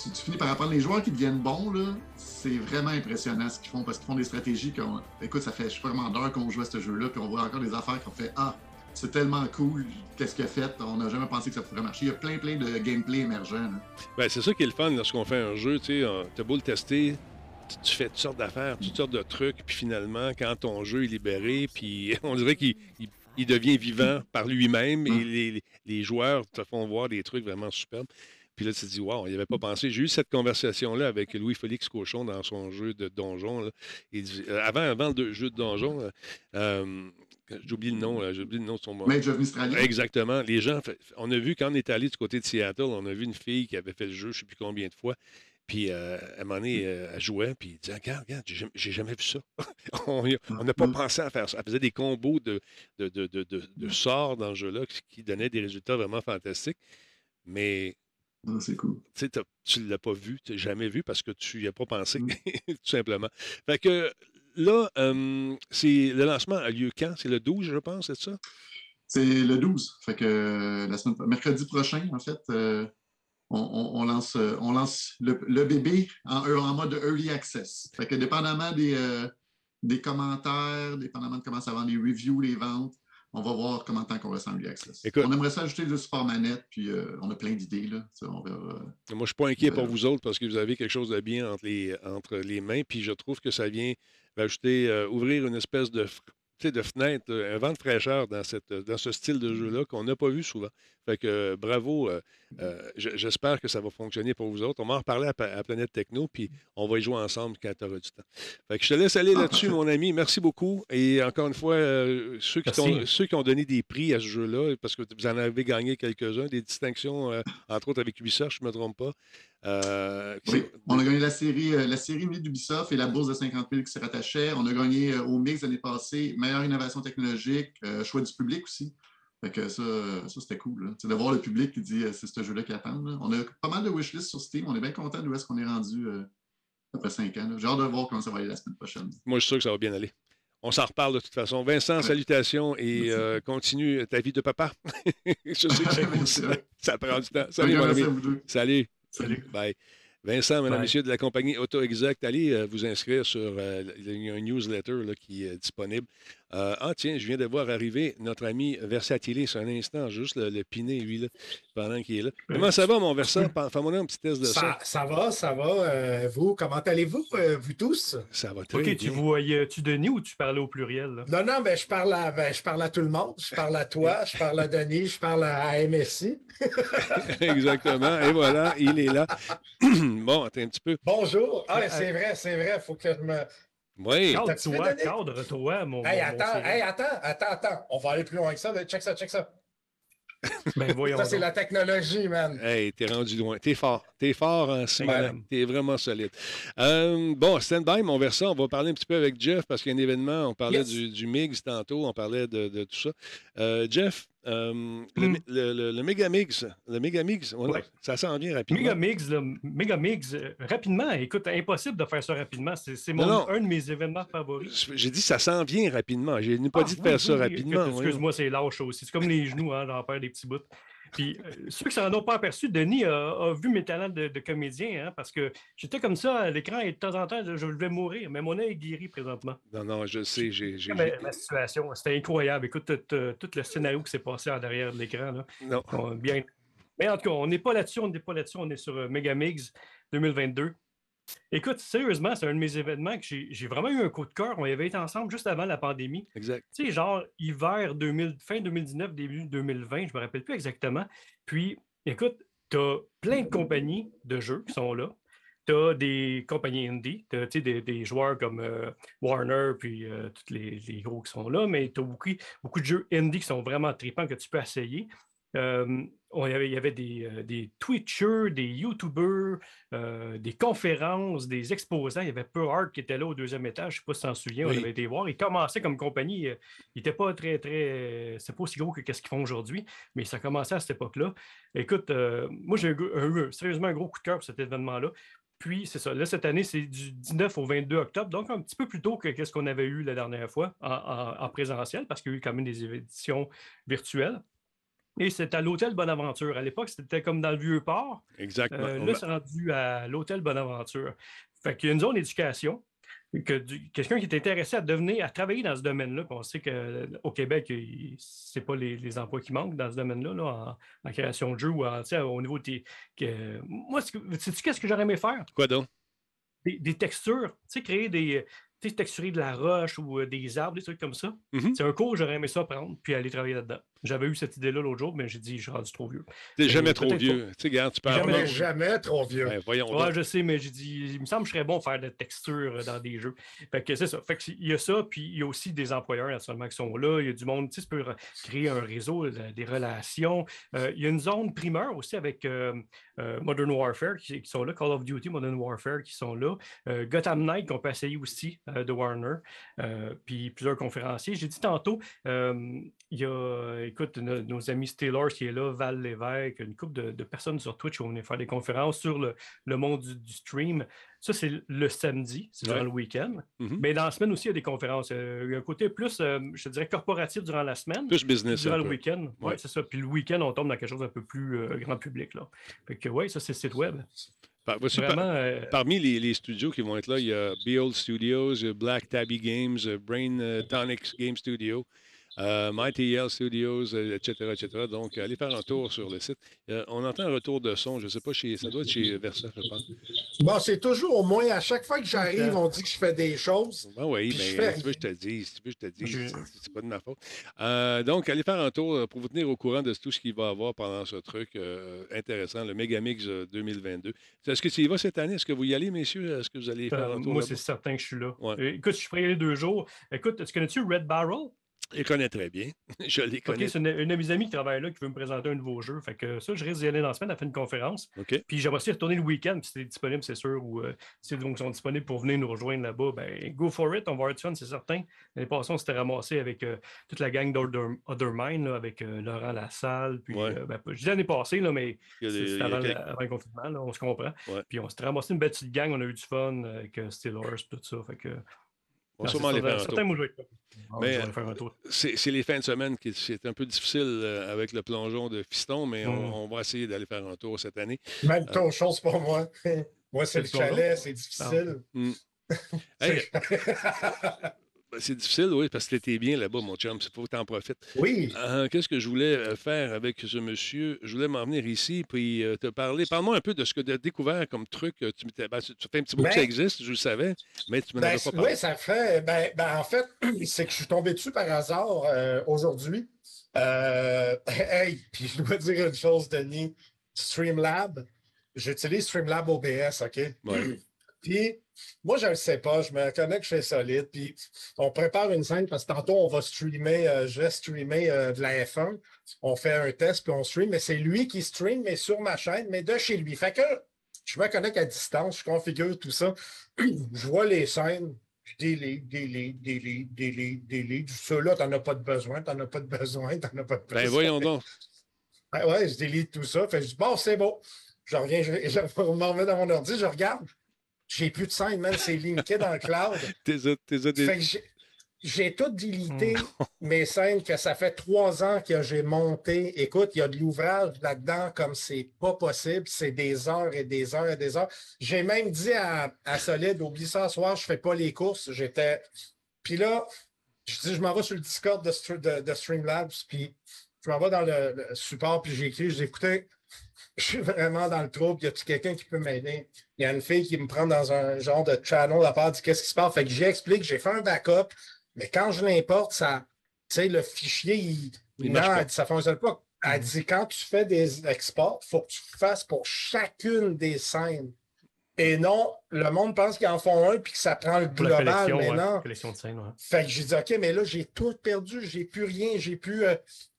[SPEAKER 4] tu, tu finis par apprendre les joueurs qui deviennent bons, là. C'est vraiment impressionnant ce qu'ils font parce qu'ils font des stratégies qu'on. Écoute, ça fait sais vraiment d'heures qu'on joue à ce jeu-là, puis on voit encore des affaires qu'on fait Ah, c'est tellement cool, qu'est-ce qu'il a fait, on n'a jamais pensé que ça pourrait marcher. Il y a plein, plein de gameplay émergent. là.
[SPEAKER 1] Ben, c'est ça qui est le fun lorsqu'on fait un jeu. Tu as beau le tester, tu, fais toutes sortes d'affaires, toutes sortes de trucs, puis finalement, quand ton jeu est libéré, puis on dirait qu'il il- il devient vivant par lui-même et
[SPEAKER 4] Mm.
[SPEAKER 1] les, joueurs te font voir des trucs vraiment superbes. Puis là, tu te dis, waouh, il n'y avait pas pensé. J'ai eu cette conversation-là avec Louis-Félix Cochon dans son jeu de donjon. là. Il dit- euh, avant, avant le jeu de donjon, euh, euh, j'oublie le nom, j'ai oublié le nom de son
[SPEAKER 4] Mistralia.
[SPEAKER 1] Exactement. Les gens, on a vu quand on est allé du côté de Seattle, on a vu une fille qui avait fait le jeu, je ne sais plus combien de fois. Puis euh, à un moment donné, euh, elle jouait, puis elle disait Regarde, regarde, j'ai jamais- vu ça. on n'a pas
[SPEAKER 4] Mm.
[SPEAKER 1] pensé à faire ça. Elle faisait des combos de, de, de, de, de- de sorts dans ce jeu-là qui- donnaient des résultats vraiment fantastiques. Mais
[SPEAKER 4] Ah, c'est cool.
[SPEAKER 1] tu ne l'as pas vu, tu jamais vu parce que tu n'y as pas pensé,
[SPEAKER 4] Mm.
[SPEAKER 1] tout simplement. Fait que là, euh, c'est le lancement a lieu quand? C'est le 12, je pense, c'est ça?
[SPEAKER 4] C'est le 12. Fait que euh, la semaine, mercredi prochain, en fait, euh, on, on- on lance, euh, on lance le, le bébé en, en mode early access. Fait que dépendamment des, euh, des commentaires, dépendamment de comment ça va, les reviews, les ventes, on va voir comment tant qu'on reste en early access.
[SPEAKER 1] Écoute.
[SPEAKER 4] on aimerait ça ajouter le support manette, puis euh, on a plein d'idées. Là. Ça, on verra.
[SPEAKER 1] Moi, je ne suis pas inquiet pour
[SPEAKER 4] Euh,
[SPEAKER 1] vous autres parce que vous avez quelque chose de bien entre les, entre les mains. Puis je trouve que ça vient rajouter, euh, ouvrir une espèce de, fenêtre, euh, un vent de fraîcheur dans, cette, dans ce style de jeu-là qu'on n'a pas vu souvent. Fait que euh, bravo. euh, euh, je- J'espère que ça va fonctionner pour vous autres. On va en reparler à, Planète Techno, puis on va y jouer ensemble quand tu auras du temps. Fait que je te laisse aller
[SPEAKER 4] Ah,
[SPEAKER 1] là-dessus, mon ami. Merci beaucoup. Et encore une fois, euh, ceux, qui ceux ont donné des prix à ce jeu-là, parce que vous en avez gagné quelques-uns, des distinctions, euh, entre autres avec Ubisoft, je ne me trompe pas. Euh,
[SPEAKER 4] Oui, on a gagné la série, euh, la série d'Ubisoft et la bourse de 50 000 qui s'y rattachait. On a gagné euh, au mix l'année passée, meilleure innovation technologique, euh, choix du public aussi. Fait que ça, ça c'était cool. C'est de voir le public qui dit euh, c'est ce jeu-là qui attend. là. On a pas mal de wishlists sur Steam. On est bien content d'où est-ce qu'on est rendu euh, après cinq ans. J'ai hâte de voir comment ça va aller la semaine prochaine.
[SPEAKER 1] Moi, je suis sûr que ça va bien aller. On s'en reparle de toute façon. Vincent, salutations et euh, continue ta vie de papa. je sais que
[SPEAKER 4] Merci.
[SPEAKER 1] ça, ça prend du temps. Salut, mon
[SPEAKER 4] merci
[SPEAKER 1] ami.
[SPEAKER 4] à vous deux.
[SPEAKER 1] Salut.
[SPEAKER 2] Salut.
[SPEAKER 1] Bye. Vincent, mesdames, messieurs de la compagnie Auto Exact, allez euh, vous inscrire sur euh, il y a un newsletter là, qui est disponible. Euh, ah, tiens, je viens de voir arriver notre ami Versatile sur un instant, juste le, le piner, lui, là, pendant qu'il est là. Comment ça va, mon Versat? Pa- Fais-moi un petit test de ça.
[SPEAKER 6] Ça, ça va, ça va. Euh, vous, comment allez-vous, euh, vous tous?
[SPEAKER 1] Ça va très
[SPEAKER 2] OK,
[SPEAKER 1] bien.
[SPEAKER 2] tu voyais-tu Denis ou tu parlais au pluriel? là?
[SPEAKER 6] Non, non, ben, je, parle à, ben, je parle à tout le monde. Je parle à toi, je parle à Denis, je parle à MSI.
[SPEAKER 1] Exactement. Et voilà, il est là. bon, attends un petit peu.
[SPEAKER 6] Bonjour. Ah, c'est vrai, c'est vrai. Il faut que je me.
[SPEAKER 1] Oui.
[SPEAKER 2] Cadre-toi, cadre-toi, mon.
[SPEAKER 6] Hey,
[SPEAKER 2] mon- mon
[SPEAKER 6] attends, hey, attends, attends, attends. On va aller plus loin que ça. Check ça, check ça.
[SPEAKER 2] Ben voyons.
[SPEAKER 6] Ça, c'est la technologie, man.
[SPEAKER 1] Hey, t'es rendu loin. T'es fort. T'es fort en ce moment. T'es vraiment solide. Euh, bon, stand-by, mon versant. On va parler un petit peu avec Jeff parce qu'il y a un événement. On parlait
[SPEAKER 6] Yes.
[SPEAKER 1] du, du MIGS tantôt. On parlait de, de tout ça. Euh, Jeff, Euh, le,
[SPEAKER 2] Hmm.
[SPEAKER 1] le, le- le Megamix, le Megamix, Ouais. ça s'en vient rapidement.
[SPEAKER 2] Megamix, là, Megamix, euh, rapidement, écoute, impossible de faire ça rapidement. C'est un de mes événements favoris.
[SPEAKER 1] J'ai dit ça s'en vient rapidement. J'ai pas
[SPEAKER 2] Ah,
[SPEAKER 1] dit de
[SPEAKER 2] oui,
[SPEAKER 1] faire ça
[SPEAKER 2] oui,
[SPEAKER 1] rapidement.
[SPEAKER 2] Excuse-moi, c'est lâche aussi. C'est comme les genoux, hein, j'en perds des petits bouts. Puis, euh, ceux qui s'en ont pas aperçu, Denis a, a vu mes talents de, de comédien, hein, parce que j'étais comme ça à l'écran et de temps en temps, je, vais mourir, mais mon œil est guéri présentement.
[SPEAKER 1] Non, non, je sais. J'ai,
[SPEAKER 2] Ma, ma situation, c'était incroyable. Écoute, tout, tout- le scénario qui s'est passé en derrière de l'écran, là,
[SPEAKER 1] non.
[SPEAKER 2] on- bien. Mais en tout cas, on n'est pas là-dessus, on n'est pas là-dessus, on est sur euh, Megamix 2022. Écoute, sérieusement, c'est un de mes événements que j'ai vraiment eu un coup de cœur. On y avait été ensemble juste avant la pandémie.
[SPEAKER 1] Exact.
[SPEAKER 2] Tu sais, genre hiver 2000, fin 2019, début 2020, je me rappelle plus exactement. Puis, écoute, tu as plein de compagnies de jeux qui sont là. Tu as des compagnies indie, tu as des, des joueurs comme euh, Warner, puis euh, tous les, les gros qui sont là, mais tu as beaucoup, beaucoup de jeux indie qui sont vraiment tripants que tu peux essayer. Euh, il y avait, il y avait des, euh, des Twitchers, des YouTubers, euh, des conférences, des exposants. Il y avait Peu Art qui était là au deuxième étage. Je ne sais pas si tu t'en souviens,
[SPEAKER 1] Oui.
[SPEAKER 2] on avait été voir. Il commençait comme compagnie. euh, il n'était pas très, très. C'est pas aussi gros que ce qu'ils font aujourd'hui, mais ça commençait à cette époque-là. Écoute, euh, moi, j'ai eu sérieusement un gros coup de cœur pour cet événement-là. Puis, c'est ça. Là, cette année, c'est du 19 au 22 octobre, donc un petit peu plus tôt que ce qu'on avait eu la dernière fois en, en- en présentiel, parce qu'il y a eu quand même des éditions virtuelles. Et c'est à l'hôtel Bonaventure. À l'époque, c'était comme dans le vieux port.
[SPEAKER 1] Exactement.
[SPEAKER 2] Euh, là, c'est rendu à l'hôtel Bonaventure. Fait qu'il y a une zone éducation. Que du- quelqu'un qui est intéressé à devenir, à travailler dans ce domaine-là, on sait qu'au Québec, il- c'est pas les, les emplois qui manquent dans ce domaine-là, là, en, en création de jeux ou en, sais, au niveau des. que- moi, sais-tu qu'est-ce que j'aurais aimé faire?
[SPEAKER 1] Quoi donc?
[SPEAKER 2] Des, des textures, tu sais, créer des. Tu sais, texturer de la roche ou euh, des arbres, des trucs comme ça.
[SPEAKER 1] Mhm.
[SPEAKER 2] C'est un cours, j'aurais aimé ça prendre, puis aller travailler là-dedans. J'avais eu cette idée-là l'autre jour, mais j'ai dit, je suis rendu trop vieux.
[SPEAKER 1] T'es
[SPEAKER 2] Mais
[SPEAKER 1] jamais trop vieux. Tu sais, regarde, tu peux
[SPEAKER 2] Jamais
[SPEAKER 6] jamais trop vieux.
[SPEAKER 1] Ben, voyons
[SPEAKER 2] Ouais,
[SPEAKER 1] donc.
[SPEAKER 2] je sais, mais j'ai dit, il me semble que je serais bon faire de la texture euh, dans des jeux. Fait que c'est ça. Fait que il y a ça, puis il y a aussi des employeurs naturellement qui sont là. Il y a du monde, tu sais, tu peux re- créer un réseau, euh, des relations. Euh, il y a une zone primeur aussi avec euh, euh, Modern Warfare qui, qui sont là, Call of Duty, Modern Warfare qui sont là. Euh, Gotham Knight qu'on peut essayer aussi euh, de Warner. Euh, puis plusieurs conférenciers. J'ai dit tantôt, euh, il y a, écoute, no- nos amis Steelers qui est là, Val Lévesque, une couple de, de personnes sur Twitch qui vont venir faire des conférences sur le, le monde du, du stream. Ça, c'est le samedi, c'est durant
[SPEAKER 1] Ouais.
[SPEAKER 2] le week-end.
[SPEAKER 1] Mhm.
[SPEAKER 2] Mais dans la semaine aussi, il y a des conférences. Euh, il y a un côté plus, euh, je dirais, corporatif durant la semaine.
[SPEAKER 1] Plus business.
[SPEAKER 2] Durant le week-end. Oui,
[SPEAKER 1] Ouais.
[SPEAKER 2] c'est ça. Puis le week-end, on tombe dans quelque chose d'un peu plus euh, grand public. Là. Fait que oui, ça, c'est le site web.
[SPEAKER 1] Par- voici, par-
[SPEAKER 2] Vraiment. euh,
[SPEAKER 1] Parmi les, les studios qui vont être là, il y a Behold Studios, Black Tabby Games, Brain Tonics Game Studio, euh, MyTL Studios, euh, etc., etc. Donc, allez faire un tour sur le site. Euh, on entend un retour de son, je ne sais pas, chez, ça doit être chez Versa, je pense.
[SPEAKER 6] Bon, c'est toujours au moins, à chaque fois que j'arrive, on dit que je fais des choses.
[SPEAKER 1] Ah oui, mais
[SPEAKER 6] fais
[SPEAKER 1] si tu veux, je te le dis. Si tu veux, je te le dis.
[SPEAKER 2] Je-
[SPEAKER 1] C'est- pas de ma faute. Euh, donc, allez faire un tour pour vous tenir au courant de tout ce qu'il va y avoir pendant ce truc euh, intéressant, le Megamix euh, 2022. Est-ce que tu y vas cette année? Est-ce que vous y allez, messieurs? Est-ce que vous allez faire un tour
[SPEAKER 2] moi, c'est certain que je suis là.
[SPEAKER 1] Ouais.
[SPEAKER 2] Écoute, je suis prêt à y aller deux jours. Écoute, tu connais-tu Red Barrel?
[SPEAKER 1] Je connais très bien. Je les
[SPEAKER 2] OK,
[SPEAKER 1] connais.
[SPEAKER 2] c'est une, une de mes amies qui travaille là qui veut me présenter un nouveau jeu. Fait que ça, je risque d'y aller dans la semaine. Elle fait une conférence. Puis j'aimerais aussi retourner le week-end, puis si c'est disponible, c'est sûr, ou euh, si donc sont disponibles pour venir nous rejoindre là-bas, ben go for it, on va avoir du fun, c'est certain. L'année passée, on s'était ramassé avec euh, toute la gang d'Other Other Mind, là, avec euh, Laurent Lassalle, puis
[SPEAKER 1] Ouais.
[SPEAKER 2] euh, ben, je dis l'année passée, là, mais c'était avant,
[SPEAKER 1] quelques-
[SPEAKER 2] la- avant le confinement, là, on se comprend.
[SPEAKER 1] Ouais.
[SPEAKER 2] Puis on s'était ramassé une belle petite gang, on a eu du fun avec Steelers, tout ça. Fait que,
[SPEAKER 1] On va sûrement
[SPEAKER 2] c'est
[SPEAKER 1] aller faire un tour.
[SPEAKER 2] Ah,
[SPEAKER 1] Mais. C'est les fins de semaine qui c'est un peu difficile euh, avec le plongeon de fiston, mais on,
[SPEAKER 2] Mm.
[SPEAKER 1] on va essayer d'aller faire un tour cette année.
[SPEAKER 6] Même ton chose pour moi. Moi, c'est le chalet, c'est difficile.
[SPEAKER 1] Hey, c'est difficile, oui, parce que t'étais bien là-bas, mon chum. Il faut que tu en profites.
[SPEAKER 6] Oui.
[SPEAKER 1] Euh, Qu'est-ce que je voulais euh, faire avec ce monsieur? Je voulais m'en venir ici puis euh, te parler. Parle-moi un peu de ce que tu as découvert comme truc. Tu, m'étais- ben, un petit bout que
[SPEAKER 6] Ben-
[SPEAKER 1] ça existe, je le savais, mais tu m'en
[SPEAKER 6] Ben,
[SPEAKER 1] avais pas parlé.
[SPEAKER 6] oui, ça fait. Ben, ben, en fait, c'est que je suis tombé dessus par hasard euh, aujourd'hui. Hey, puis je dois dire une chose, Denis. Streamlab, j'utilise Streamlab OBS, OK?
[SPEAKER 1] Ouais.
[SPEAKER 6] Puis, moi, je ne le sais pas, je me je fais solide. Puis, on prépare une scène parce que tantôt, on va streamer, euh, je vais streamer euh, de la F1. On fait un test, puis on stream, mais c'est lui qui stream, mais sur ma chaîne, mais de chez lui. Fait que je me connecte à distance, je configure tout ça. je vois les scènes, delete, delete, delete, delete, delete. Ceux-là, t'en as pas de besoin, t'en as pas de besoin, t'en as pas de besoin.
[SPEAKER 1] Ben voyons donc.
[SPEAKER 6] Ouais, ouais, je délite tout ça. Fait je dis, bon, c'est bon. Je reviens, je, je me remets dans mon ordi, je regarde. J'ai plus de scène, man. C'est linké dans le cloud.
[SPEAKER 1] T'es a- t'es a des-
[SPEAKER 6] Fait que j'ai- j'ai tout délité mes scènes que ça fait trois ans que j'ai monté. Écoute, il y a de l'ouvrage là-dedans comme c'est pas possible. C'est des heures et des heures et des heures. J'ai même dit à, à Solide, oublie ça ce soir, je fais pas les courses. J'étais. Puis là, je dis, je m'en vais sur le Discord de, de, de Streamlabs, puis je m'en vais dans le, le support, puis j'ai écrit, je dis, écoutez, je suis vraiment dans le trouble. Y a-t-il quelqu'un qui peut m'aider? Il y a une fille qui me prend dans un genre de channel à part, dit qu'est-ce qui se passe? Fait que j'explique, j'ai fait un backup, mais quand je l'importe, ça, tu sais, le fichier, il,
[SPEAKER 1] Il
[SPEAKER 6] non, elle dit, ça fonctionne pas. Elle dit, quand tu fais des exports, il faut que tu fasses pour chacune des scènes. Et non, le monde pense qu'ils en font un puis que ça prend le global,
[SPEAKER 2] collection,
[SPEAKER 6] mais
[SPEAKER 2] ouais,
[SPEAKER 6] non.
[SPEAKER 2] collection de scènes. ouais.
[SPEAKER 6] Fait que j'ai dit, OK, mais là, j'ai tout perdu, j'ai plus rien, j'ai plus. euh,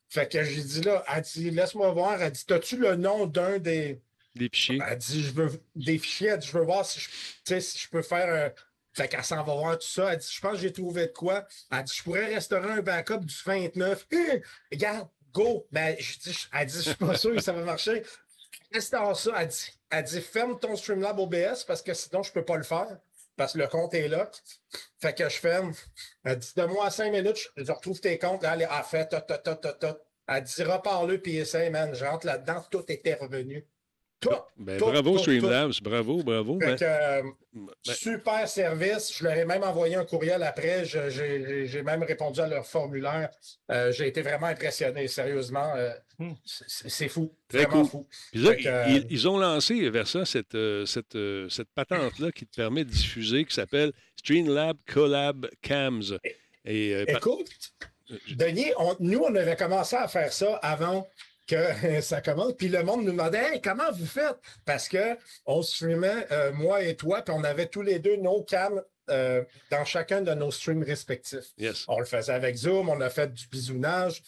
[SPEAKER 6] Fait que j'ai dit là, elle dit, laisse-moi voir. Elle dit, as-tu le nom d'un des.
[SPEAKER 1] des fichiers?
[SPEAKER 6] Elle dit, je veux des fichiers, elle dit, je veux voir si je, si je peux faire. un- Fait qu'elle s'en va voir tout ça. Elle dit, je pense que j'ai trouvé de quoi. Elle dit, je pourrais restaurer un backup du 29. Hum, regarde, go. Ben, je dis, je- elle dit, je suis pas sûr que ça va marcher. Restaure ça. Elle dit, elle dit, ferme ton Streamlab OBS parce que sinon, je peux pas le faire. Parce que le compte est là. Fait que je ferme. Elle dit, donne-moi cinq minutes, je, retrouve tes comptes. Là, elle a fait, tot, tot, tot, tot. Elle dit, repars-le, puis essaye, man. Je là-dedans, tout était revenu. Tout.
[SPEAKER 1] Ben,
[SPEAKER 6] tout,
[SPEAKER 1] bravo, Streamlabs. Bravo, bravo.
[SPEAKER 6] Fait
[SPEAKER 1] Ben,
[SPEAKER 6] que, euh,
[SPEAKER 1] ben,
[SPEAKER 6] super service. Je leur ai même envoyé un courriel après. J'ai même répondu à leur formulaire. Euh, J'ai été vraiment impressionné, sérieusement. euh,
[SPEAKER 2] Hmm.
[SPEAKER 6] c'est fou.
[SPEAKER 1] Très
[SPEAKER 6] vraiment
[SPEAKER 1] cool.
[SPEAKER 6] fou.
[SPEAKER 1] Puis là,
[SPEAKER 6] Fait que, euh,
[SPEAKER 1] ils, ils ont lancé vers ça cette, euh, cette, euh, cette patente-là qui te permet de diffuser, qui s'appelle Streamlab Collab Cams. Et, euh, par-
[SPEAKER 6] Écoute, Denis, on- nous, on avait commencé à faire ça avant que ça commence. Puis le monde nous demandait Hey, comment vous faites? Parce que on streamait, euh, moi et toi, puis on avait tous les deux nos cams euh, dans chacun de nos streams respectifs.
[SPEAKER 1] yes.
[SPEAKER 6] On le faisait avec Zoom, on a fait du bisounage.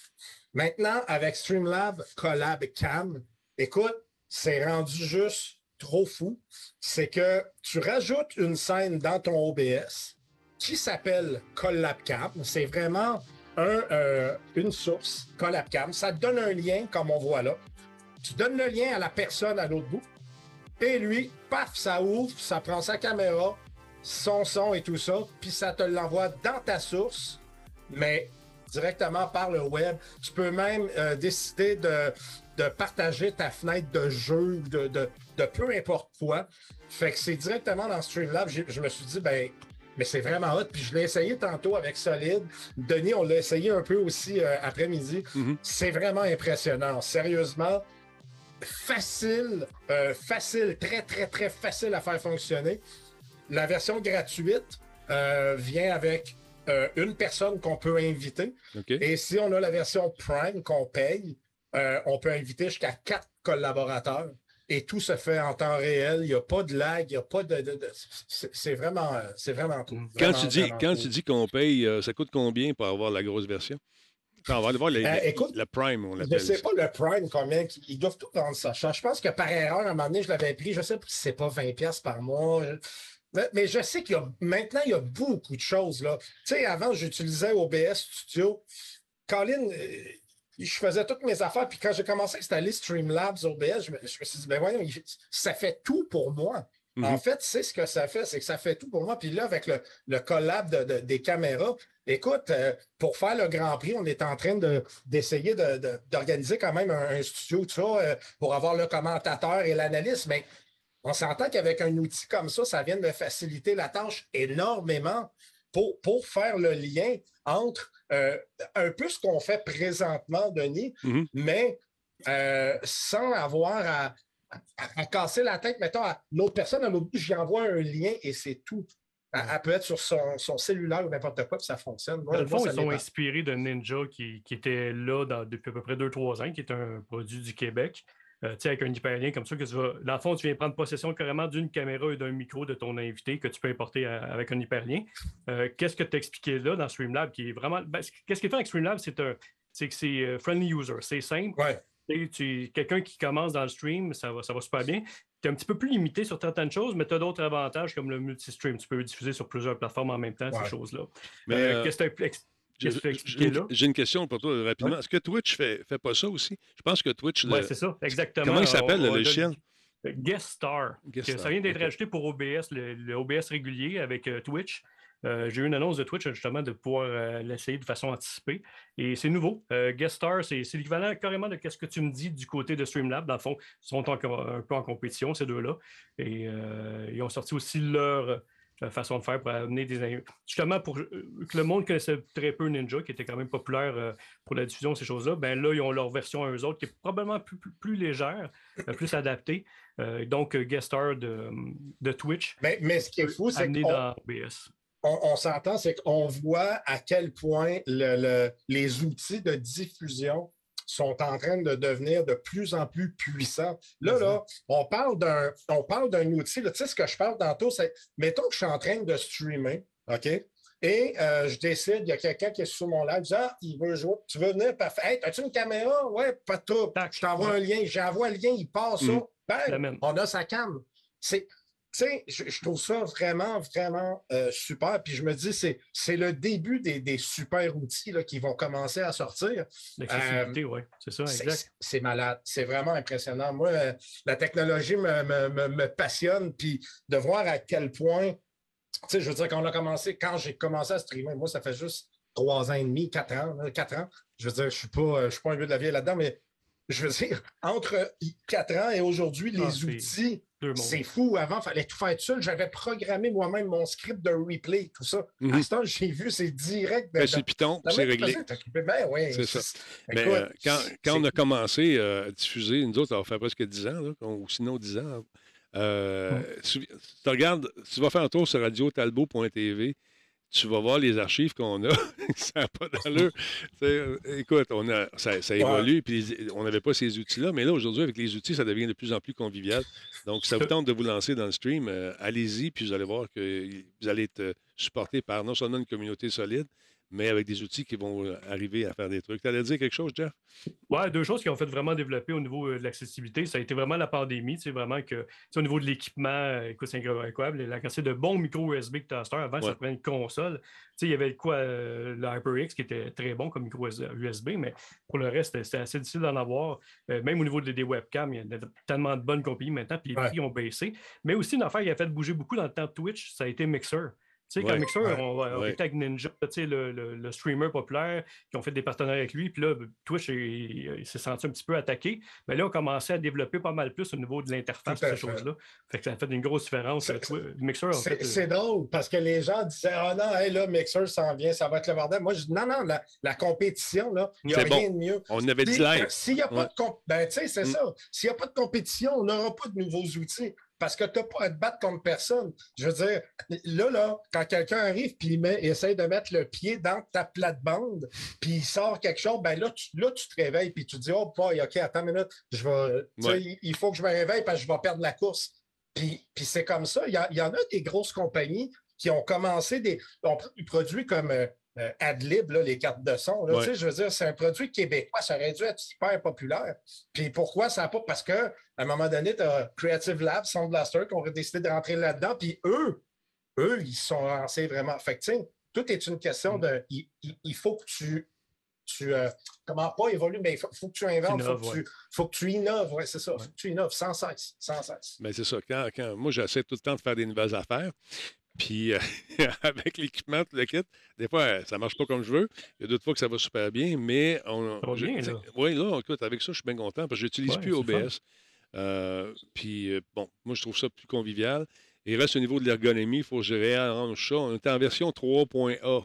[SPEAKER 6] Maintenant, avec Streamlab Collab Cam, écoute, c'est rendu juste trop fou. C'est que tu rajoutes une scène dans ton OBS qui s'appelle Collab Cam. C'est vraiment euh, une source, Collab Cam. Ça donne un lien, comme on voit là. Tu donnes le lien à la personne à l'autre bout. Et lui, paf, ça ouvre, ça prend sa caméra, son son et tout ça, puis ça te l'envoie dans ta source, mais directement par le web. Tu peux même euh, décider de, partager ta fenêtre de jeu, de, de, de peu importe quoi. Fait que c'est directement dans Streamlab. J'ai- Je me suis dit, ben, mais c'est vraiment hot. Puis je l'ai essayé tantôt avec Solid. Denis, on l'a essayé un peu aussi euh, après-midi.
[SPEAKER 1] Mhm.
[SPEAKER 6] C'est vraiment impressionnant. Sérieusement, facile, euh, facile, très, très, très facile à faire fonctionner. La version gratuite euh, vient avec une personne qu'on peut inviter. Et si on a la version Prime qu'on paye, on peut inviter jusqu'à quatre collaborateurs. Et tout se fait en temps réel. Il n'y a pas de lag, il n'y a pas de. de- de- c'est vraiment, c'est vraiment cool.
[SPEAKER 1] Quand
[SPEAKER 6] Vraiment,
[SPEAKER 1] tu dis, quand
[SPEAKER 6] cool.
[SPEAKER 1] tu dis qu'on paye, euh, ça coûte combien pour avoir la grosse version? On va aller voir les-
[SPEAKER 6] Euh, écoute,
[SPEAKER 1] la Prime, on
[SPEAKER 6] Je ne
[SPEAKER 1] l'appelle.
[SPEAKER 6] sais pas le Prime combien. Ils doivent tout vendre ça. Je pense que par erreur, à un moment donné, je l'avais pris. Je ne sais pas si c'est pas 20$ piastres par mois. Mais je sais qu'il y a maintenant, il y a beaucoup de choses. là. Tu sais, avant, j'utilisais OBS Studio. Colin, euh, je faisais toutes mes affaires. Puis quand j'ai commencé à installer Streamlabs OBS, je me, je me suis dit, ben voyons, ça fait tout pour moi.
[SPEAKER 1] Mhm.
[SPEAKER 6] En fait, c'est ce que ça fait, c'est que ça fait tout pour moi. Puis là, avec le, le collab de- de- des caméras, écoute, euh, pour faire le Grand Prix, on est en train de- d'essayer de- de- d'organiser quand même un, un studio, tout ça, euh, pour avoir le commentateur et l'analyste. Mais on s'entend qu'avec un outil comme ça, ça vient de me faciliter la tâche énormément pour, pour faire le lien entre euh, un peu ce qu'on fait présentement, Denis,
[SPEAKER 1] Mhm.
[SPEAKER 6] mais euh, sans avoir à, à- à casser la tête, mettons, à l'autre personne à l'autre bout, j'y envoie un lien et c'est tout. Elle, elle peut être sur son, son cellulaire ou n'importe quoi, puis ça fonctionne. Moi,
[SPEAKER 2] Dans le
[SPEAKER 6] moi,
[SPEAKER 2] fond,
[SPEAKER 6] ça
[SPEAKER 2] ils sont inspirés de Ninja qui, qui était là dans- depuis à peu près 2-3 ans, qui est un produit du Québec. Euh, tu sais, avec un hyperlien comme ça, que tu vas. Dans le fond, tu viens prendre possession carrément d'une caméra et d'un micro de ton invité que tu peux importer à- avec un hyperlien. Euh, Qu'est-ce que tu as expliqué là dans Streamlab qui est vraiment. ben, Qu'est-ce qui est fait avec Streamlab, c'est un- c'est que c'est euh, friendly user. C'est simple.
[SPEAKER 6] Ouais.
[SPEAKER 2] Tu tu- Quelqu'un qui commence dans le stream, ça va, ça va super bien. es un petit peu plus limité sur certaines choses, mais tu as d'autres avantages comme le multi-stream. Tu peux diffuser sur plusieurs plateformes en même temps,
[SPEAKER 6] Ouais.
[SPEAKER 2] ces choses-là.
[SPEAKER 1] Mais,
[SPEAKER 2] Euh,
[SPEAKER 1] euh,
[SPEAKER 2] Qu'est-ce que tu as
[SPEAKER 1] J'ai une, question pour toi rapidement. Est-ce que Twitch fait, fait pas ça aussi? Je pense que Twitch.
[SPEAKER 2] Oui,
[SPEAKER 1] le-
[SPEAKER 2] c'est ça, exactement.
[SPEAKER 1] Comment il s'appelle le logiciel?
[SPEAKER 2] Guest Star.
[SPEAKER 1] Guest
[SPEAKER 2] Que
[SPEAKER 1] Star,
[SPEAKER 2] Ça vient d'être
[SPEAKER 1] ok.
[SPEAKER 2] rajouté pour OBS, le, le OBS régulier avec euh, Twitch. Euh, J'ai eu une annonce de Twitch justement de pouvoir euh, l'essayer de façon anticipée. Et c'est nouveau. Euh, Guest Star, c'est l'équivalent carrément de ce que tu me dis du côté de Streamlab. Dans le fond, ils sont encore un peu en compétition, ces deux-là. Et ils ont sorti aussi leur façon de faire pour amener des. Justement, pour euh, que le monde connaissait très peu Ninja, qui était quand même populaire euh, pour la diffusion de ces choses-là, ben là, ils ont leur version à eux autres qui est probablement plus, plus- plus légère, euh, plus adaptée. Euh, donc, euh, Guest Star de, de Twitch,
[SPEAKER 6] Mais, mais ce qui est fou, c'est
[SPEAKER 2] dans OBS.
[SPEAKER 6] on, on s'entend, c'est qu'on voit à quel point le- le- les outils de diffusion sont en train de devenir de plus en plus puissants. Là, là, on parle d'un, on parle d'un outil. là, tu sais, ce que je parle tantôt, c'est mettons que je suis en train de streamer, OK? Et euh, je décide, il y a quelqu'un qui est sur mon live, ah, il veut jouer. Tu veux venir? Parfait. Hey, as-tu une caméra? Ouais, pas.
[SPEAKER 2] Tac.
[SPEAKER 6] Je t'envoie un lien. J'envoie le lien, il passe ça.
[SPEAKER 2] La même.
[SPEAKER 6] on a sa cam. C'est, tu sais, je, je trouve ça vraiment, vraiment euh, super. Puis je me dis, c'est, c'est le début des, des super outils là, qui vont commencer à sortir.
[SPEAKER 2] L'accessibilité, oui, c'est ça, exact.
[SPEAKER 6] c'est malade. C'est vraiment impressionnant. Moi, euh, la technologie me, me- me- me passionne. Puis de voir à quel point, tu sais, je veux dire, quand on a commencé, quand j'ai commencé à streamer, moi, ça fait juste trois ans et demi, quatre ans, quatre ans. Je veux dire, je suis pas, euh, je suis pas un vieux de la vieille là-dedans, mais je veux dire, entre quatre ans et aujourd'hui, les
[SPEAKER 2] Ah, c'est
[SPEAKER 6] outils. C'est fou. Avant, il fallait tout faire tout seul. J'avais programmé moi-même mon script de replay, tout ça.
[SPEAKER 1] Mhm.
[SPEAKER 6] À ce temps, j'ai vu, c'est direct. de-
[SPEAKER 1] Ben, c'est Python,
[SPEAKER 6] la
[SPEAKER 1] c'est réglé.
[SPEAKER 6] Ben oui.
[SPEAKER 1] C'est ça. Mais
[SPEAKER 6] Écoute,
[SPEAKER 1] euh, quand, quand on a commencé euh, à diffuser, nous autres, ça va faire presque 10 ans, là, ou sinon 10 ans. euh, tu, tu regardes, tu vas faire un tour sur radiotalbot.tv, tu vas voir les archives qu'on a. ça n'a pas d'allure. Euh, Écoute, on a, ça, ça évolue, puis on n'avait pas ces outils-là, mais là, aujourd'hui, avec les outils, ça devient de plus en plus convivial. Donc, ça vous tente de vous lancer dans le stream, euh, allez-y, puis vous allez voir que vous allez être euh, supporté par non seulement une communauté solide, mais avec des outils qui vont euh, arriver à faire des trucs. Tu allais dire quelque chose, Jeff?
[SPEAKER 2] Ouais, deux choses qui ont fait vraiment développer au niveau euh, de l'accessibilité. Ça a été vraiment la pandémie. C'est vraiment que, au niveau de l'équipement, euh, écoute, c'est incroyable. La quantité de bons micro USB que tu as à. Avant,
[SPEAKER 1] Ouais.
[SPEAKER 2] ça prenait une console. Tu sais, il y avait le quoi, euh, le HyperX qui était très bon comme micro USB, mais pour le reste, c'était- assez difficile d'en avoir. Euh, même au niveau de- des webcams, il y a tellement de bonnes compagnies maintenant, puis les
[SPEAKER 6] Ouais.
[SPEAKER 2] prix ont baissé. Mais aussi, une affaire qui a fait bouger beaucoup dans le temps de Twitch, ça a été Mixer. Tu sais, quand
[SPEAKER 1] Ouais.
[SPEAKER 2] Mixer,
[SPEAKER 6] Ouais.
[SPEAKER 2] on, on
[SPEAKER 1] Ouais.
[SPEAKER 2] était avec Ninja, tu sais, le, le- le streamer populaire, qui ont fait des partenaires avec lui. Puis là, Twitch, s'est senti un petit peu attaqué. Mais là, on commençait à développer pas mal plus au niveau de l'interface, ces choses-là. Fait que ça a fait une grosse différence.
[SPEAKER 6] C'est-
[SPEAKER 2] Euh, Twi- Mixer, en
[SPEAKER 6] C'est
[SPEAKER 2] fait. euh,
[SPEAKER 6] c'est drôle parce que les gens disaient Ah non, hey, là, Mixer s'en vient, ça va être le bordel. Moi, je dis non, non, la, la compétition, là, il n'y a
[SPEAKER 1] C'est bon.
[SPEAKER 6] rien de mieux.
[SPEAKER 1] On avait dit
[SPEAKER 6] euh, S'il n'y a pas
[SPEAKER 1] Ouais.
[SPEAKER 6] de comp- ben, tu sais, c'est
[SPEAKER 1] Mm.
[SPEAKER 6] ça. S'il n'y a pas de compétition, on n'aura pas de nouveaux outils. Parce que tu n'as pas à te battre contre personne. Je veux dire, là, là, quand quelqu'un arrive et il, met- essaie de mettre le pied dans ta plate-bande, puis il sort quelque chose, ben là, tu, là, tu te réveilles puis tu dis Oh boy, OK, attends une minute, je vais.
[SPEAKER 1] Ouais.
[SPEAKER 6] il- faut que je me réveille parce que je vais perdre la course. Puis, puis c'est comme ça. Il y, a- il y en a des grosses compagnies qui ont commencé des, ont des produits comme euh, Adlib, là, les cartes de son. là,
[SPEAKER 1] Ouais.
[SPEAKER 6] Je veux dire, c'est un produit québécois. Ça aurait dû être hyper populaire. Puis pourquoi ça n'a pas? Parce qu'à un moment donné, tu as Creative Labs, Sound Blaster, qui ont décidé de rentrer là-dedans. Puis eux, eux, ils se sont lancés vraiment. Fait que, tout est une question
[SPEAKER 2] Mm.
[SPEAKER 6] de. Il, il- il faut que tu. tu euh, comment pas évoluer, mais il faut, faut que tu inventes, il faut, que tu- faut que tu innoves. Ouais, c'est ça. faut
[SPEAKER 2] Ouais.
[SPEAKER 6] que tu innoves sans cesse. Sans cesse.
[SPEAKER 1] Ben, c'est ça. Quand, quand- moi, j'essaie tout le temps de faire des nouvelles affaires. Puis, euh, avec l'équipement, tout le kit, des fois, euh, ça ne marche pas comme je veux. Il y a d'autres fois que ça va super bien, mais on.
[SPEAKER 2] Ça va
[SPEAKER 1] je-
[SPEAKER 2] bien,
[SPEAKER 1] t'sais,
[SPEAKER 2] là.
[SPEAKER 1] Oui, là, écoute, avec ça, je suis bien content parce que je n'utilise
[SPEAKER 2] Ouais,
[SPEAKER 1] plus. OBS. Euh, puis, bon, moi, je trouve ça plus convivial. Il reste au niveau de l'ergonomie, il faut que je réarrange ça. On est en version 3.A.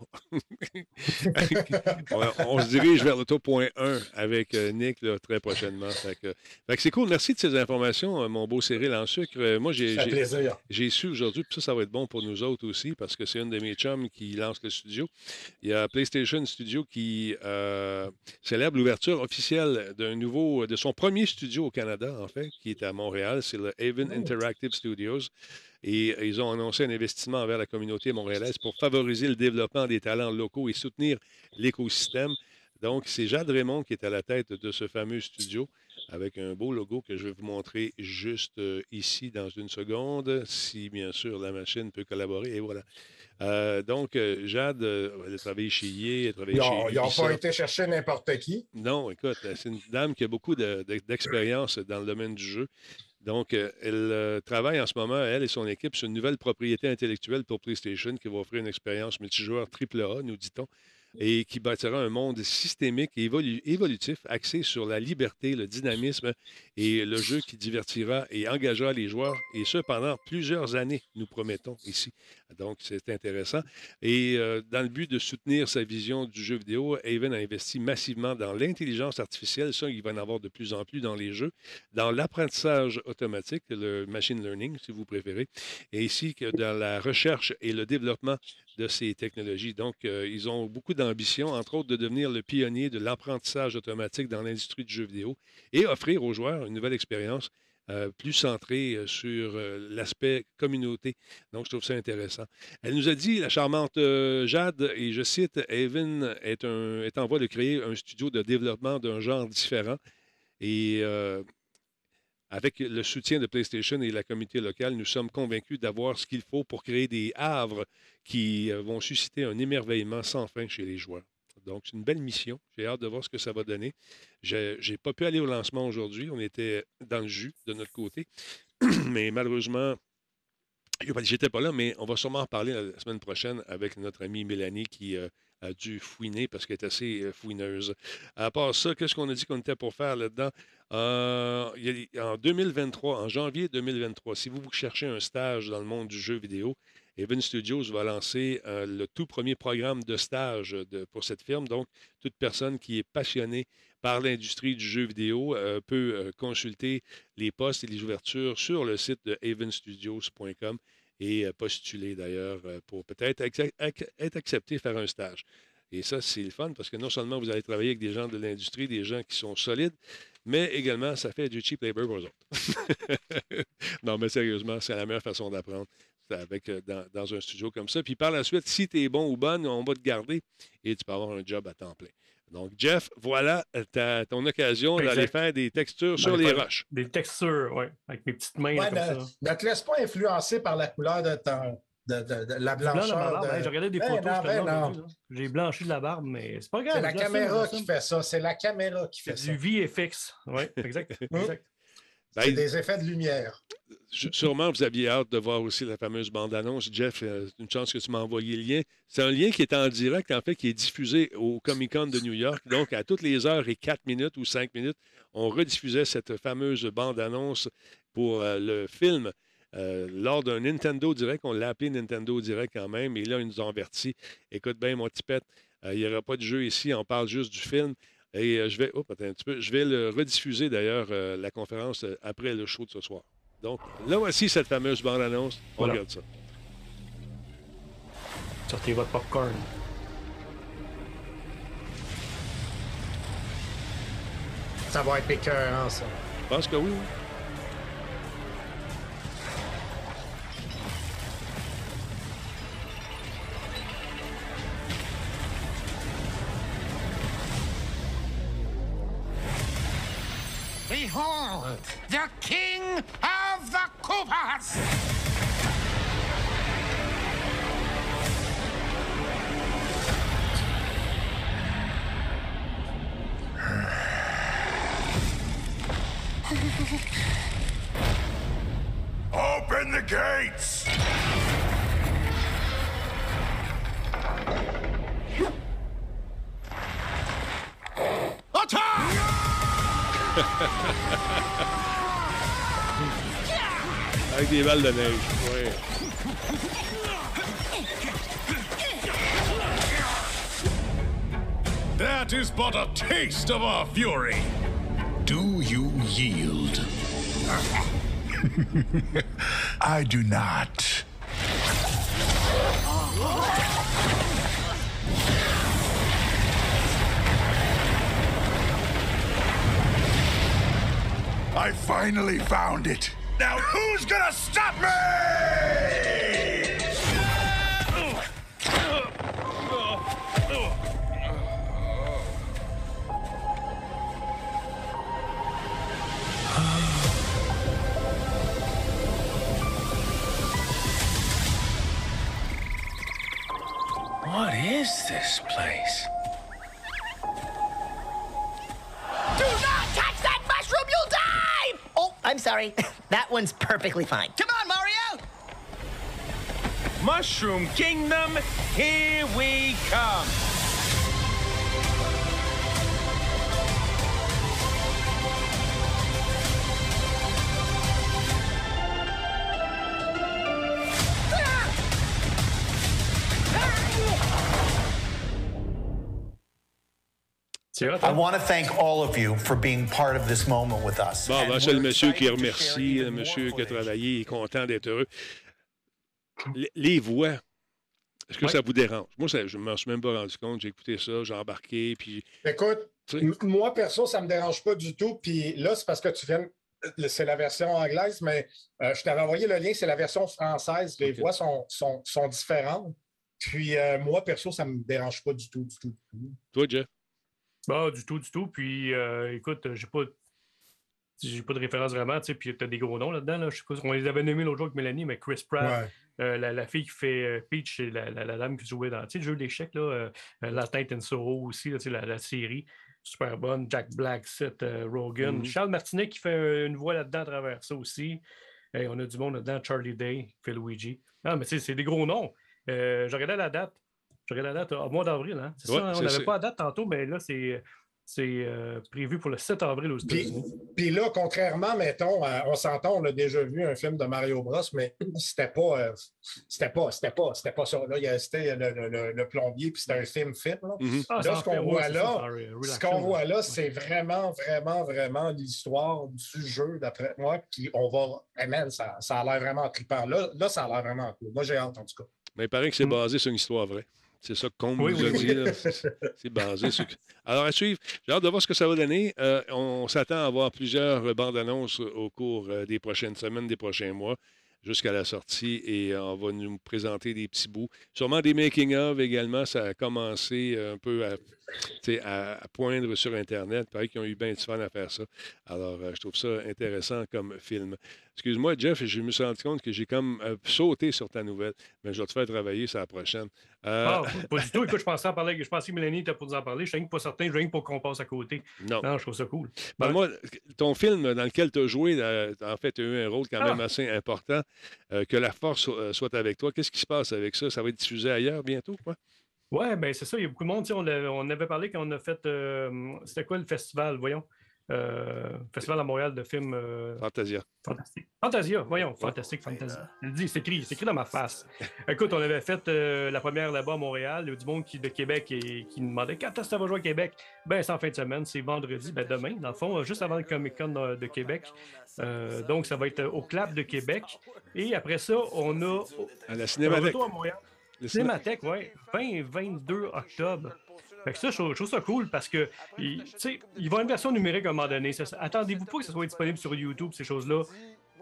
[SPEAKER 1] on, on se dirige vers l'auto.1 avec euh, Nick là, très prochainement. Fait que, fait que c'est cool. Merci de ces informations, euh, mon beau Cyril en sucre. Euh, moi, j'ai su aujourd'hui, puis ça, ça va être bon pour nous autres aussi, parce que c'est une de mes chums qui lance le studio. Il y a PlayStation Studio qui euh, célèbre l'ouverture officielle d'un nouveau, de son premier studio au Canada, en fait, qui est à Montréal. C'est le Haven Interactive Studios. Et ils ont annoncé un investissement envers la communauté montréalaise pour favoriser le développement des talents locaux et soutenir l'écosystème. Donc, c'est Jade Raymond qui est à la tête de ce fameux studio. avec un beau logo que je vais vous montrer juste euh, ici dans une seconde, si bien sûr la machine peut collaborer. Et voilà. Euh, donc, euh, Jade, euh, elle a travaillé chez Yé, elle a travaillé
[SPEAKER 6] Ils
[SPEAKER 1] chez
[SPEAKER 6] n'ont pas été chercher n'importe qui.
[SPEAKER 1] Non, écoute, euh, c'est une dame qui a beaucoup de- de- d'expérience dans le domaine du jeu. Donc, euh, elle euh, travaille en ce moment, elle et son équipe, sur une nouvelle propriété intellectuelle pour PlayStation qui va offrir une expérience multijoueur AAA, nous dit-on, et qui bâtira un monde systémique et évolu- évolutif axé sur la liberté, le dynamisme et le jeu qui divertira et engagera les joueurs, et ce pendant plusieurs années, nous promettons ici. Donc, c'est intéressant. Et euh, dans le but de soutenir sa vision du jeu vidéo, Haven a investi massivement dans l'intelligence artificielle, ça, il va en avoir de plus en plus dans les jeux, dans l'apprentissage automatique, le machine learning, si vous préférez, et ainsi que dans la recherche et le développement de ces technologies. Donc, euh, ils ont beaucoup d'ambition, entre autres, de devenir le pionnier de l'apprentissage automatique dans l'industrie du jeu vidéo et offrir aux joueurs une nouvelle expérience euh, plus centrée euh, sur l'aspect communauté. Donc, je trouve ça intéressant. Elle nous a dit, la charmante Jade, et je cite, Evan est, est en voie de créer un studio de développement d'un genre différent. Et avec le soutien de PlayStation et la communauté locale, nous sommes convaincus d'avoir ce qu'il faut pour créer des havres qui euh, vont susciter un émerveillement sans fin chez les joueurs. Donc, c'est une belle mission. J'ai hâte de voir ce que ça va donner. Je n'ai pas pu aller au lancement aujourd'hui. On était dans le jus de notre côté. Mais malheureusement, J'étais pas là, mais on va sûrement en parler la semaine prochaine avec notre amie Mélanie qui euh, a dû fouiner parce qu'elle est assez euh, fouineuse. À part ça, qu'est-ce qu'on a dit qu'on était pour faire là-dedans? Euh, en 2023, en janvier 2023, si vous cherchez un stage dans le monde du jeu vidéo, Even Studios va lancer euh, le tout premier programme de stage pour cette firme. Donc, toute personne qui est passionnée par l'industrie du jeu vidéo peut consulter les postes et les ouvertures sur le site de havenstudios.com et euh, postuler d'ailleurs euh, pour peut-être être accepté faire un stage. Et ça, c'est le fun parce que non seulement vous allez travailler avec des gens de l'industrie, des gens qui sont solides, mais également, ça fait du cheap labor pour eux autres. non, mais sérieusement, c'est la meilleure façon d'apprendre. Avec, euh, dans, dans un studio comme ça. Puis par la suite, si tu es bon ou bonne, on va te garder et tu peux avoir un job à temps plein. Donc, Jeff, voilà ta- ton occasion d'aller faire des textures sur les roches.
[SPEAKER 2] Des textures, oui, avec mes petites mains
[SPEAKER 6] Ouais,
[SPEAKER 2] là,
[SPEAKER 6] ne,
[SPEAKER 2] comme ça.
[SPEAKER 6] ne te laisse pas influencer par la couleur de ton. De, de- de la blancheur.
[SPEAKER 2] barbe,
[SPEAKER 6] de-
[SPEAKER 2] hein, J'ai regardé des
[SPEAKER 6] Ben
[SPEAKER 2] photos.
[SPEAKER 6] ben.
[SPEAKER 2] J'ai blanchi de la barbe, mais c'est pas grave.
[SPEAKER 6] C'est la caméra qui fait ça. C'est la caméra qui fait ça.
[SPEAKER 2] du VFX. Oui, exact. exact.
[SPEAKER 1] Ben,
[SPEAKER 6] C'est des effets de lumière.
[SPEAKER 1] Sûrement, vous aviez hâte de voir aussi la fameuse bande-annonce. Jeff, euh, une chance que tu m'as envoyé le lien. C'est un lien qui est en direct, en fait, qui est diffusé au Comic-Con de New York. Donc, à toutes les heures et 4 minutes ou 5 minutes, on rediffusait cette fameuse bande-annonce pour euh, le film. euh, lors d'un Nintendo Direct, on l'a appelé Nintendo Direct quand même, et là, ils nous ont avertis. Écoute bien, mon euh, il n'y aura pas de jeu ici, on parle juste du film. Et euh, je vais, oh, attends un petit peu, je vais le rediffuser d'ailleurs, euh, la conférence, euh, après le show de ce soir. Donc, là voici cette fameuse bande-annonce. On
[SPEAKER 2] Voilà.
[SPEAKER 1] regarde ça.
[SPEAKER 2] Sortez votre popcorn.
[SPEAKER 6] Ça va être écœurant, ça.
[SPEAKER 1] Je pense que oui. oui. De neige. Ouais.
[SPEAKER 7] That is but a taste of our fury. Do you yield? I do not. I finally found it. Now who's gonna stop me?
[SPEAKER 8] Perfectly fine. Come on, Mario!
[SPEAKER 7] Mushroom Kingdom, here we come!
[SPEAKER 9] I
[SPEAKER 2] hein?
[SPEAKER 9] want to thank all of you for being part of this moment with us.
[SPEAKER 1] Bon, ben, c'est le monsieur qui remercie, le monsieur qui a travaillé, il est content d'être heureux. Les, les voix, est-ce que ça vous dérange? Moi, ça, je ne m'en suis même pas rendu compte. J'ai écouté ça, j'ai embarqué, puis
[SPEAKER 6] Écoute, moi, perso, ça me dérange pas du tout. Puis là, c'est parce que tu viens. C'est la version anglaise, mais euh, je t'avais envoyé le lien, c'est la version française. Les voix sont, sont, sont différentes. Puis euh, moi, perso, ça me dérange pas du tout, du tout. du tout.
[SPEAKER 1] toi, Jeff?
[SPEAKER 2] Bah, du tout, du tout. Puis, euh, écoute, j'ai pas. J'ai pas de référence vraiment, tu sais, puis t'as des gros noms là-dedans. Là. Je sais pas, on les avait nommés l'autre jour avec Mélanie, mais Chris Pratt,
[SPEAKER 6] Ouais.
[SPEAKER 2] euh, la, la fille qui fait euh, Peach, c'est la, la- la dame qui jouait dans le jeu d'échecs, là, euh, euh, Last Night in Sorrow aussi, là, la, la série, super bonne. Jack Black, Seth euh, Rogen.
[SPEAKER 1] Mhm.
[SPEAKER 2] Charles Martinet qui fait euh, une voix là-dedans à travers ça aussi. Hey, on a du monde là-dedans, Charlie Day, qui fait Luigi. Ah, mais tu sais, c'est des gros noms. Euh, je regardais la date. Je regardais la date au mois d'avril. Hein? C'est
[SPEAKER 1] Ouais,
[SPEAKER 2] ça, hein, on n'avait pas la date tantôt, mais là, c'est. C'est euh, prévu pour le 7 avril aux
[SPEAKER 6] Puis,
[SPEAKER 2] États-Unis.
[SPEAKER 6] puis là, contrairement, mettons, à- on s'entend, on a déjà vu un film de Mario Bros, mais c'était pas, euh, c'était pas, c'était pas, c'était pas ça. Là, il y a- c'était le, le- le- le plombier, puis c'était un film film. là.
[SPEAKER 1] Mhm.
[SPEAKER 2] Ah,
[SPEAKER 6] Là, ce qu'on voit là,
[SPEAKER 2] c'est
[SPEAKER 6] Ce voit là, vraiment, vraiment, vraiment l'histoire du jeu, d'après moi. Puis on va. Hey man, ça, ça a l'air vraiment trippant. Là, là, ça a l'air vraiment cool. Moi, j'ai hâte, en tout cas.
[SPEAKER 1] Mais il paraît que c'est
[SPEAKER 2] Mm.
[SPEAKER 1] basé sur une histoire vraie. C'est ça que Combe
[SPEAKER 2] Oui,
[SPEAKER 1] nous a
[SPEAKER 2] oui.
[SPEAKER 1] dit. C'est- basé sur. Alors, à suivre. J'ai hâte de voir ce que ça va donner. Euh, on s'attend à avoir plusieurs bandes annonces au cours euh, des prochaines semaines, des prochains mois, jusqu'à la sortie. Et euh, on va nous présenter des petits bouts. Sûrement des making-of également. Ça a commencé un peu à, à, à poindre sur Internet. Il paraît qu'ils ont eu bien du fun à faire ça. Alors, euh, je trouve ça intéressant comme film. Excuse-moi, Jeff, je me suis rendu compte que j'ai comme euh, sauté sur ta nouvelle. Mais je vais te faire travailler sur la prochaine. Euh,
[SPEAKER 2] Ah, pas du tout. Écoute, je pensais, en parler, je pensais que Mélanie était pour nous en parler. Je suis rien que pas certain. Je suis pour qu'on passe à côté.
[SPEAKER 1] non.
[SPEAKER 2] Non, je trouve ça cool.
[SPEAKER 1] Ben, moi, ton film dans lequel tu as joué, en fait, tu as eu un rôle quand
[SPEAKER 2] Ah.
[SPEAKER 1] même assez important. Que la force so- soit avec toi. Qu'est-ce qui se passe avec ça? Ça va être diffusé ailleurs bientôt, quoi?
[SPEAKER 2] Ouais, ben c'est ça. Il y a beaucoup de monde. Tu sais, On, avait parlé quand on a fait. euh, C'était quoi le festival, voyons? Euh, festival à Montréal de films euh,
[SPEAKER 1] Fantasia.
[SPEAKER 2] fantastiques. Fantasia, voyons, fantastique, Fantasia. C'est écrit, c'est écrit dans ma face. Écoute, on avait fait euh, la première là-bas à Montréal. Il y a du monde qui, de Québec et, qui nous demandait quand est-ce que ça va jouer à Québec? Ben, c'est en fin de semaine, c'est vendredi, ben demain, dans le fond, juste avant le Comic Con de, de Québec. Euh, donc, ça va être au Clap de Québec. Et après ça, on a
[SPEAKER 1] À la Cinémathèque.
[SPEAKER 2] retour à Montréal. Cinémathèque, oui. 20 22 octobre. Fait que ça, je trouve, ça cool parce que, tu sais, il va y avoir une version numérique à un moment donné. Attendez-vous pas que ça soit disponible sur YouTube, ces choses-là.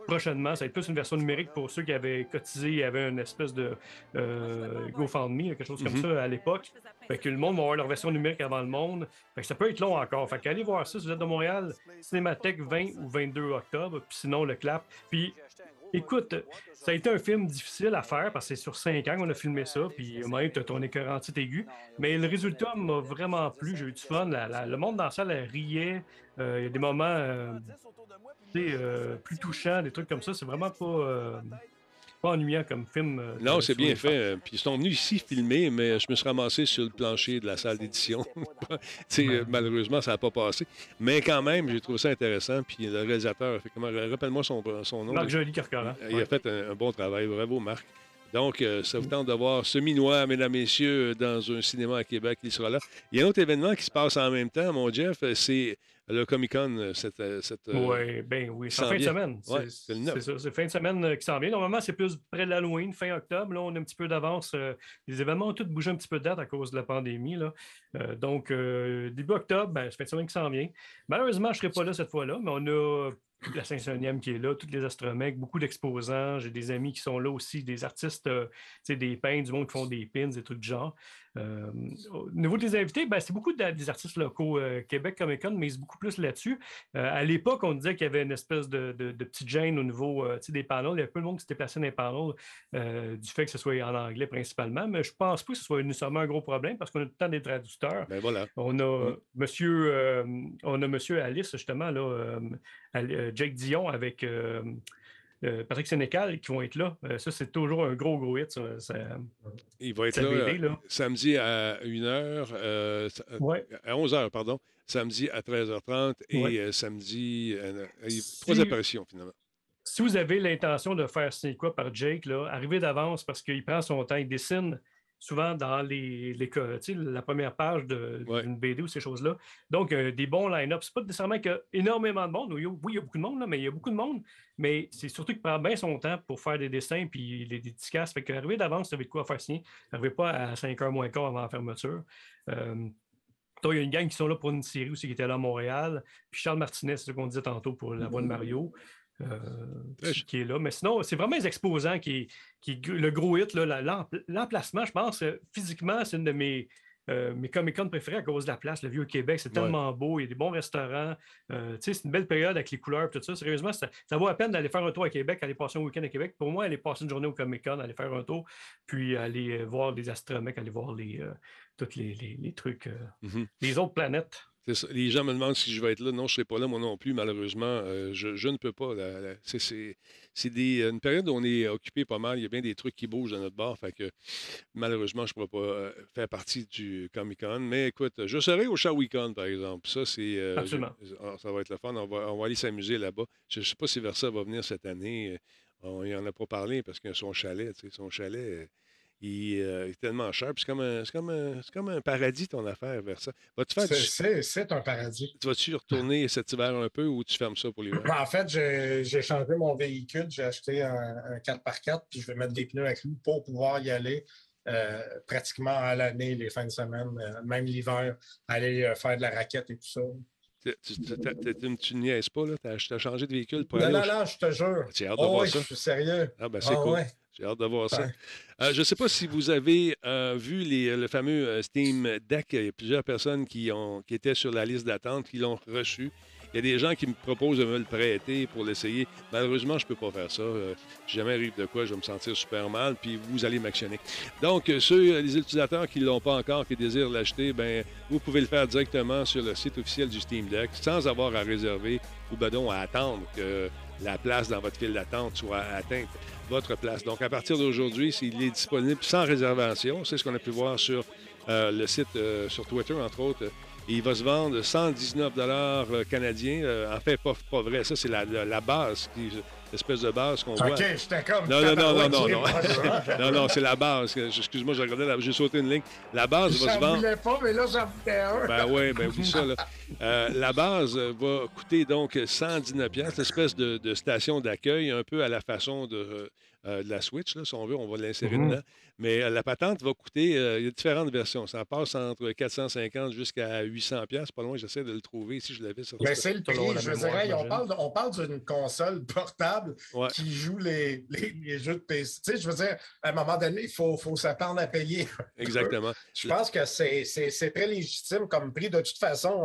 [SPEAKER 2] Prochainement, ça va être plus une version numérique pour ceux qui avaient cotisé et avaient une espèce de euh, GoFundMe, quelque chose comme
[SPEAKER 1] Mhm.
[SPEAKER 2] ça à l'époque. Fait que le monde va avoir leur version numérique avant le monde. Fait que ça peut être long encore. Fait qu'allez voir ça si vous êtes de Montréal, Cinémathèque 20 ou 22 octobre, puis sinon le clap. Puis Écoute, ça a été un film difficile à faire parce que c'est sur cinq ans qu'on a filmé ça, puis même tu as ton écœurantite aigu. Mais le résultat m'a vraiment plu, j'ai eu du fun. Le monde dans la salle riait. Euh, Il y a des moments euh, euh, plus touchants, des trucs comme ça. C'est vraiment pas, pas ennuyant comme film. euh,
[SPEAKER 1] Non, c'est bien fait. Euh, Puis ils sont venus ici filmer, mais je me suis ramassé sur le plancher de la salle d'édition. Euh, malheureusement, ça n'a pas passé. Mais quand même, j'ai trouvé ça intéressant. Puis le réalisateur, rappelle-moi son, son nom.
[SPEAKER 2] Marc Joly Carcaran.
[SPEAKER 1] Il a fait un, un bon travail. Bravo, Marc. Donc, euh, ça vous tente de voir Semi-Noir, mesdames, messieurs, dans un cinéma à Québec. Il sera là. Il y a un autre événement qui se passe en même temps, mon Jeff. C'est le Comic-Con. euh, Cette, euh, cette, euh,
[SPEAKER 2] Oui, ben oui. C'est en fin de semaine.
[SPEAKER 1] Ouais,
[SPEAKER 2] C'est ça. C'est fin de semaine qui s'en vient. Normalement, c'est plus près de l'Halloween, fin octobre. Là, on a un petit peu d'avance. les événements ont tous bougé un petit peu de date à cause de la pandémie. Là. Euh, donc, euh, début octobre, ben, c'est fin de semaine qui s'en vient. Malheureusement, je ne serai pas là cette fois-là, mais on a la 500e qui est là, tous les astromèques, beaucoup d'exposants. J'ai des amis qui sont là aussi, des artistes, euh, des peintres, du monde qui font des pins, des trucs de genre. Euh, au niveau des invités, ben, c'est beaucoup des artistes locaux. Euh, Québec Comic Con mise beaucoup plus là-dessus. à l'époque, on disait qu'il y avait une espèce de, de, petite gêne au niveau des panneaux. Il y avait peu de monde qui se déplaçait dans les panneaux du fait que ce soit en anglais principalement. Mais je ne pense pas que ce soit nécessairement un gros problème parce qu'on a tout le temps des traducteurs.
[SPEAKER 1] Ben voilà.
[SPEAKER 2] On a, mm. monsieur, on a monsieur Alice, justement, là, Jake Dion avec euh, euh, Patrick Sénécal qui vont être là. Euh, ça, c'est toujours un gros, gros hit. Ça,
[SPEAKER 1] Il va être là, samedi à 1h, à 11h, pardon, samedi à 13h30 et samedi, trois apparitions finalement.
[SPEAKER 2] Si vous avez l'intention de faire signer quoi par Jake, là, arrivez d'avance parce qu'il prend son temps, il dessine souvent dans les, les la première page d'une BD ou ces choses-là. Donc, euh, des bons line-up. Ce n'est pas nécessairement qu'il y a énormément de monde. Oui, il y a beaucoup de monde, mais il y a beaucoup de monde. Mais c'est surtout qu'il prend bien son temps pour faire des dessins puis les dédicaces. Fait qu'arriver d'avance, vous savez de quoi faire signer. N'arrivez pas à 5 h moins quart avant la fermeture. Euh, il y a une gang qui sont là pour une série aussi qui était là à Montréal. Puis Charles Martinez, c'est ce qu'on disait tantôt pour la voix de Mario. Euh, qui est là. Mais sinon, c'est vraiment les exposants qui, qui le gros hit. L'emplacement, je pense, euh, physiquement, c'est une de mes, euh, mes Comic-Con préférés à cause de la place. Le Vieux Québec, c'est tellement beau. Il y a des bons restaurants. c'est une belle période avec les couleurs et tout ça. Sérieusement, ça, vaut la peine d'aller faire un tour à Québec, aller passer un week-end à Québec. Pour moi, aller passer une journée au Comic-Con, aller faire un tour, puis aller voir les astromecs, aller voir les, tous les, trucs, mm-hmm. les autres planètes.
[SPEAKER 1] Les gens me demandent si je vais être là. Non, je ne serai pas là, moi non plus, malheureusement. Euh, je, ne peux pas. C'est une période où on est occupé pas mal. Il y a bien des trucs qui bougent dans notre bar. Fait que malheureusement, je ne pourrai pas euh, faire partie du Comic-Con. Mais écoute, je serai au Weekend, par exemple. Ça, c'est.
[SPEAKER 2] Euh, Absolument.
[SPEAKER 1] Ah, ça va être le fun. On va, on va aller s'amuser là-bas. Je ne sais pas si Versa va venir cette année. On n'y en a pas parlé parce que son chalet, son chalet euh, il, est tellement cher. C'est comme, un, comme, comme un paradis, ton affaire, vers ça.
[SPEAKER 6] C'est un paradis.
[SPEAKER 1] Tu vas-tu retourner cet hiver un peu ou tu fermes ça pour l'hiver?
[SPEAKER 6] Ben, en fait, j'ai changé mon véhicule. J'ai acheté un, 4x4 puis je vais mettre des pneus à clous pour pouvoir y aller. Euh, pratiquement à l'année, les fins de semaine, euh, même l'hiver, aller faire de la raquette et tout ça.
[SPEAKER 1] Tu, tu, tu, niaises pas, là? Tu as, changé de véhicule
[SPEAKER 6] pour non, Non, non, je te jure.
[SPEAKER 1] Tu as hâte de oh, voir
[SPEAKER 6] oui,
[SPEAKER 1] ça?
[SPEAKER 6] Je suis sérieux.
[SPEAKER 1] Ah, ben c'est ah, cool. J'ai hâte de voir ça. Euh, je ne sais pas si vous avez euh, vu les, le fameux euh, Steam Deck. Il y a plusieurs personnes qui, ont, qui étaient sur la liste d'attente, qui l'ont reçu. Il y a des gens qui me proposent de me le prêter pour l'essayer. Malheureusement, je ne peux pas faire ça. si jamais arrive de quoi, je vais me sentir super mal, puis vous allez m'actionner. Donc, ceux, les utilisateurs qui ne l'ont pas encore, qui désirent l'acheter, ben, vous pouvez le faire directement sur le site officiel du Steam Deck, sans avoir à réserver ou ben à attendre que la place dans votre file d'attente soit atteinte votre place. Donc, à partir d'aujourd'hui, il est disponible sans réservation. C'est ce qu'on a pu voir sur euh, le site, euh, sur Twitter, entre autres. il va se vendre 119 euh, canadiens. en fait, pas, vrai. Ça, c'est la, la, base qui, espèce de base qu'on voit.
[SPEAKER 6] OK, j'étais comme.
[SPEAKER 1] Non, non, non, non, non, non. non, non, c'est la base. Excuse-moi, j'ai regardé, j'ai sauté une ligne. La base va se vendre.
[SPEAKER 6] Je pas, mais là, j'en voulais un.
[SPEAKER 1] Ben oui, ben oui, ça, là. Euh, la base va coûter donc 119 l'espèce de, de station d'accueil, un peu à la façon de, euh, de la Switch, là, si on veut, on va l'insérer mm-hmm. dedans. Mais euh, la patente va coûter, euh, il y a différentes versions. Ça passe entre 450 jusqu'à 800 pièces Pas loin, j'essaie de le trouver si je l'avais sur
[SPEAKER 6] Mais c'est le prix, je dirais. On parle, on parle d'une console portable qui joue les, les, jeux de PC. Tu sais, je veux dire, à un moment donné, il faut, faut s'attendre à payer.
[SPEAKER 1] Exactement.
[SPEAKER 6] je pense que c'est très légitime comme prix. De toute façon,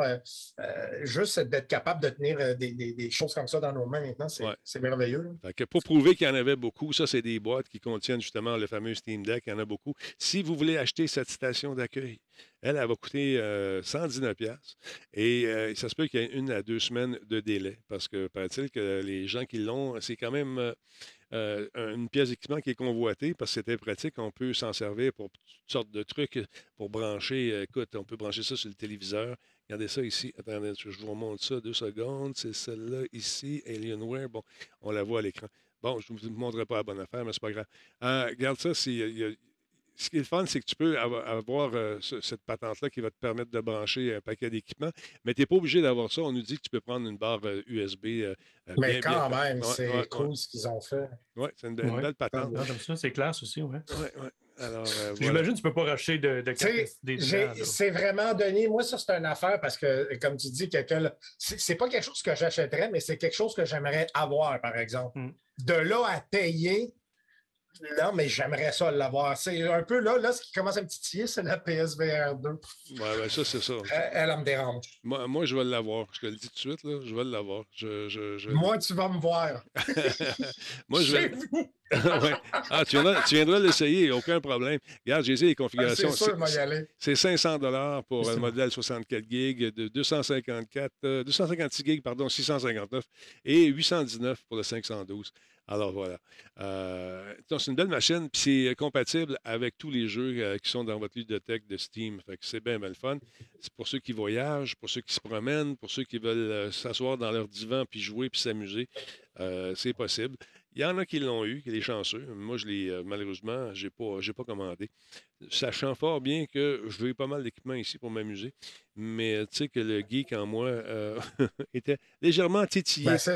[SPEAKER 6] juste d'être capable de tenir des, des, des, choses comme ça dans nos mains maintenant, c'est merveilleux.
[SPEAKER 1] pour prouver qu'il y en avait beaucoup, ça, c'est des boîtes qui contiennent justement le fameux Steam Deck. Il y en a beaucoup. Si vous voulez acheter cette station d'accueil, elle, elle va coûter 119 euh, Et euh, ça se peut qu'il y ait une à deux semaines de délai parce que paraît-il que les gens qui l'ont, c'est quand même euh, une pièce d'équipement qui est convoitée parce que c'était pratique. On peut s'en servir pour toutes sortes de trucs pour brancher. écoute, on peut brancher ça sur le téléviseur. Regardez ça ici. Attendez, je vous remonte ça deux secondes. C'est celle-là ici, Alienware. Bon, on la voit à l'écran. Bon, je ne vous montrerai pas la bonne affaire, mais c'est pas grave. Euh, regarde ça, ce qui est le fun, c'est que tu peux avoir, euh, cette patente-là qui va te permettre de brancher un paquet d'équipements, mais tu n'es pas obligé d'avoir ça. On nous dit que tu peux prendre une barre USB.
[SPEAKER 6] Euh, mais quand même, c'est cool ce qu'ils ont fait.
[SPEAKER 1] Oui, c'est une, belle patente.
[SPEAKER 2] Comme ça, c'est classe aussi, oui.
[SPEAKER 1] Ouais, ouais. Alors, euh, voilà.
[SPEAKER 2] J'imagine que tu peux pas racheter de, de capacité.
[SPEAKER 6] C'est vraiment donné. Moi, ça, c'est une affaire parce que, comme tu dis, quelqu'un. c'est pas quelque chose que j'achèterais, mais c'est quelque chose que j'aimerais avoir, par exemple.
[SPEAKER 2] Mm.
[SPEAKER 6] De là à payer, non, mais j'aimerais ça l'avoir. C'est un peu là, là, ce qui commence à me titiller, c'est la PSVR 2.
[SPEAKER 1] Ouais, ouais, ça, c'est ça.
[SPEAKER 6] Elle, elle, elle me dérange.
[SPEAKER 1] Moi, moi, je vais l'avoir. Je te le dis tout de suite, là, je vais l'avoir. Je, je, je-
[SPEAKER 6] Moi, tu vas me voir.
[SPEAKER 1] Moi, je vais.
[SPEAKER 6] Vous.
[SPEAKER 1] Ouais. Ah, tu viendras, l'essayer, aucun problème. Regarde, j'ai essayé les
[SPEAKER 6] Ah,
[SPEAKER 1] configurations.
[SPEAKER 6] Aller.
[SPEAKER 1] C'est 500 dollars pour le modèle 64 gigs, de 254, euh, 256 gigs, pardon, 659 et 819 pour le 512. Alors voilà. Euh, c'est une belle machine, puis c'est compatible avec tous les jeux euh, qui sont dans votre ludothèque de Steam. Fait que c'est bien, bien fun. C'est pour ceux qui voyagent, pour ceux qui se promènent, pour ceux qui veulent euh, s'asseoir dans leur divan puis jouer puis s'amuser. Euh, c'est possible. Il y en a qui l'ont eu, qui les chanceux. Moi, je l'ai euh, malheureusement, j'ai pas, j'ai pas commandé. Sachant fort bien que je veux pas mal d'équipements ici pour m'amuser, mais tu sais que le geek en moi euh, était légèrement titillé.
[SPEAKER 6] Ben, c'est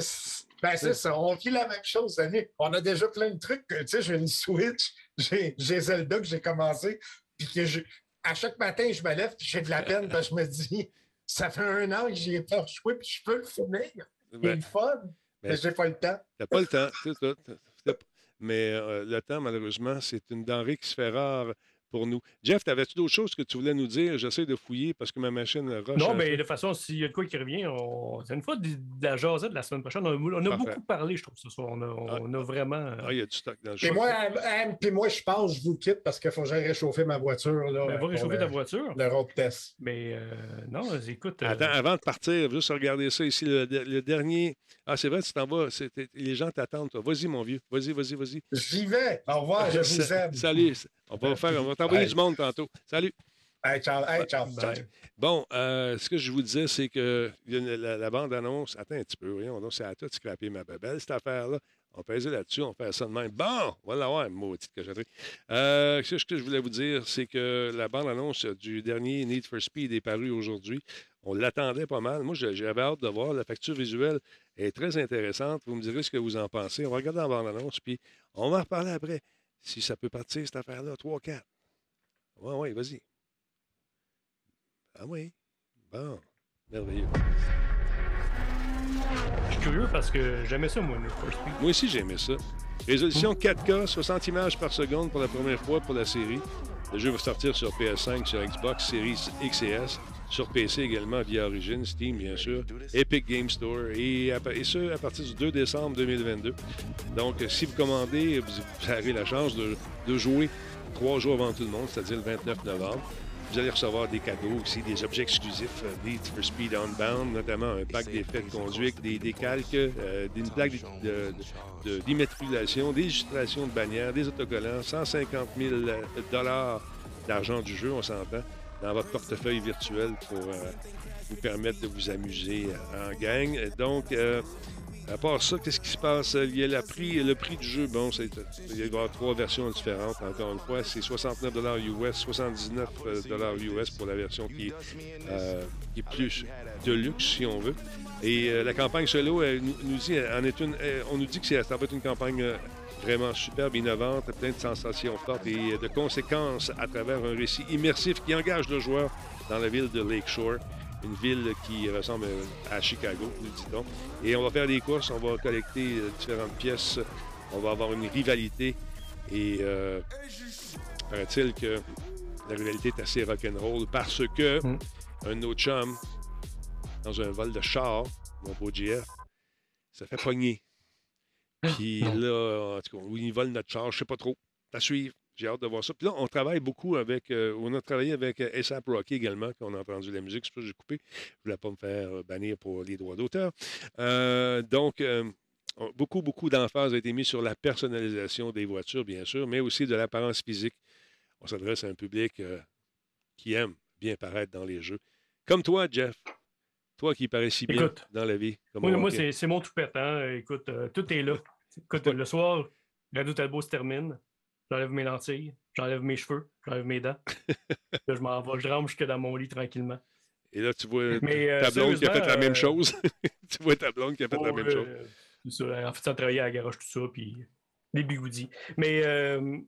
[SPEAKER 6] ben, c'est ça. On vit la même chose, Annie. On a déjà plein de trucs. que, Tu sais, j'ai une Switch, j'ai j'ai Zelda que j'ai commencé, puis que je- à chaque matin, je me lève, puis j'ai de la peine, parce que je me dis, ça fait un an que j'y ai pas joué, puis je peux le finir. Il est
[SPEAKER 1] Ben,
[SPEAKER 6] le fun, mais j'ai pas le temps.
[SPEAKER 1] T'as pas le temps, c'est Mais euh, le temps, malheureusement, c'est une denrée qui se fait rare pour nous. Jeff, t'avais-tu d'autres choses que tu voulais nous dire? J'essaie de fouiller parce que ma machine rush.
[SPEAKER 2] Non, mais
[SPEAKER 1] peu.
[SPEAKER 2] de toute façon, s'il y a de quoi qui revient, on... c'est une fois de, de la jasette la semaine prochaine. On a, on a
[SPEAKER 1] Parfait.
[SPEAKER 2] beaucoup parlé, je trouve, ce soir. On a, on a vraiment.
[SPEAKER 1] Ah, il y a du stock dans le
[SPEAKER 6] Et
[SPEAKER 1] shop.
[SPEAKER 6] moi, puis moi, je pense, je vous quitte parce qu'il faut que j'aille réchauffer ma voiture. Là,
[SPEAKER 2] Ben, va réchauffer
[SPEAKER 6] le-
[SPEAKER 2] ta voiture.
[SPEAKER 6] Le road test.
[SPEAKER 2] Mais euh, non, écoute. euh,
[SPEAKER 1] Attends, avant de partir, juste regarder ça ici, le, le dernier. Ah, c'est vrai, tu t'en vas. Les gens t'attendent, toi. Vas-y, mon vieux. Vas-y, vas-y, vas-y.
[SPEAKER 6] J'y vais. Au revoir, je vous aime.
[SPEAKER 1] Salut. On va, faire, on va t'envoyer du monde tantôt. Salut.
[SPEAKER 6] Hey, ciao. Hey, ciao.
[SPEAKER 1] Bon, euh, ce que je vous disais, c'est que la, la bande-annonce. Attends un petit peu, voyons, donc c'est à toi de scraper ma babelle, cette affaire-là. On pèse là-dessus, on fait ça de même. Bon, on va l'avoir, maudite cochonnerie. Euh, ce que je voulais vous dire, c'est que la bande-annonce du dernier Need for Speed est parue aujourd'hui. On l'attendait pas mal. Moi, j'avais hâte de voir. La facture visuelle est très intéressante. Vous me direz ce que vous en pensez. On va regarder la bande-annonce, puis on va en reparler après. Si ça peut partir, cette affaire-là, 3-4. Oui, oui, vas-y. Ah oui. Bon. Merveilleux.
[SPEAKER 2] Je suis curieux parce que j'aimais ça, moi.
[SPEAKER 1] Moi aussi, j'ai aimé ça. Résolution 4K, 60 images par seconde pour la première fois pour la série. Le jeu va sortir sur PS5, sur Xbox Series X et S, sur PC également via Origin, Steam bien sûr, Epic Game Store et, ce à partir du 2 décembre 2022. Donc, euh, si vous commandez, vous, avez la chance de, jouer trois jours avant tout le monde, c'est-à-dire le 29 novembre. Vous allez recevoir des cadeaux aussi, des objets exclusifs, euh, Need for Speed Unbound, notamment un pack d'effets de conduite, des, des calques, euh, une plaque de- de- de- d'immatriculation, des illustrations de bannières, des autocollants, 150 000 dollars d'argent du jeu, on s'entend, dans votre portefeuille virtuel pour euh, vous permettre de vous amuser euh, en gang. Donc, euh, à part ça, qu'est-ce qui se passe? Il y a prix, le prix du jeu. Bon, il y avoir trois versions différentes. Encore une fois, c'est 69 US, 79 US pour la version qui, est, plus de luxe, si on veut. Et la campagne solo, elle nous, dit, en est une, on nous dit que ça va être une campagne vraiment superbe, innovante, plein de sensations fortes et de conséquences à travers un récit immersif qui engage le joueur dans la ville de Lakeshore une ville qui ressemble à Chicago, nous dit-on. Et on va faire des courses, on va collecter euh, différentes pièces, on va avoir une rivalité. Et euh, paraît-il que la rivalité est assez rock'n'roll parce que
[SPEAKER 2] Mm.
[SPEAKER 1] un autre chum, dans un vol de char, mon beau GF, ça fait pogner. Puis là, en tout cas, il vole notre char, je sais pas trop. À suivre. J'ai hâte de voir ça. Puis là, on travaille beaucoup avec. euh, on a travaillé avec euh, ASAP Rocky également, qu'on a entendu la musique. C'est pour ça que j'ai coupé. Je ne voulais pas me faire euh, bannir pour les droits d'auteur. Euh, donc, euh, on- beaucoup, beaucoup d'emphase a été mis sur la personnalisation des voitures, bien sûr, mais aussi de l'apparence physique. On s'adresse à un public qui aime bien paraître dans les jeux. Comme toi, Jeff. Toi qui parais si bien
[SPEAKER 2] Écoute,
[SPEAKER 1] dans la vie. Comme
[SPEAKER 2] Moi, c'est mon toupette. Hein? Écoute, tout est là. Écoute, le soir, Radio Talbot se termine. J'enlève mes lentilles, j'enlève mes cheveux, j'enlève mes dents. Là, je m'en vais, je rentre jusque dans mon lit tranquillement.
[SPEAKER 1] Et là, tu vois
[SPEAKER 2] Mais, euh,
[SPEAKER 1] ta blonde qui a fait la même chose. tu vois ta blonde qui a fait la
[SPEAKER 2] Oh,
[SPEAKER 1] même chose.
[SPEAKER 2] c'est ça, en fait, ça travailler à la garage, tout ça, puis des bigoudis. Mais euh,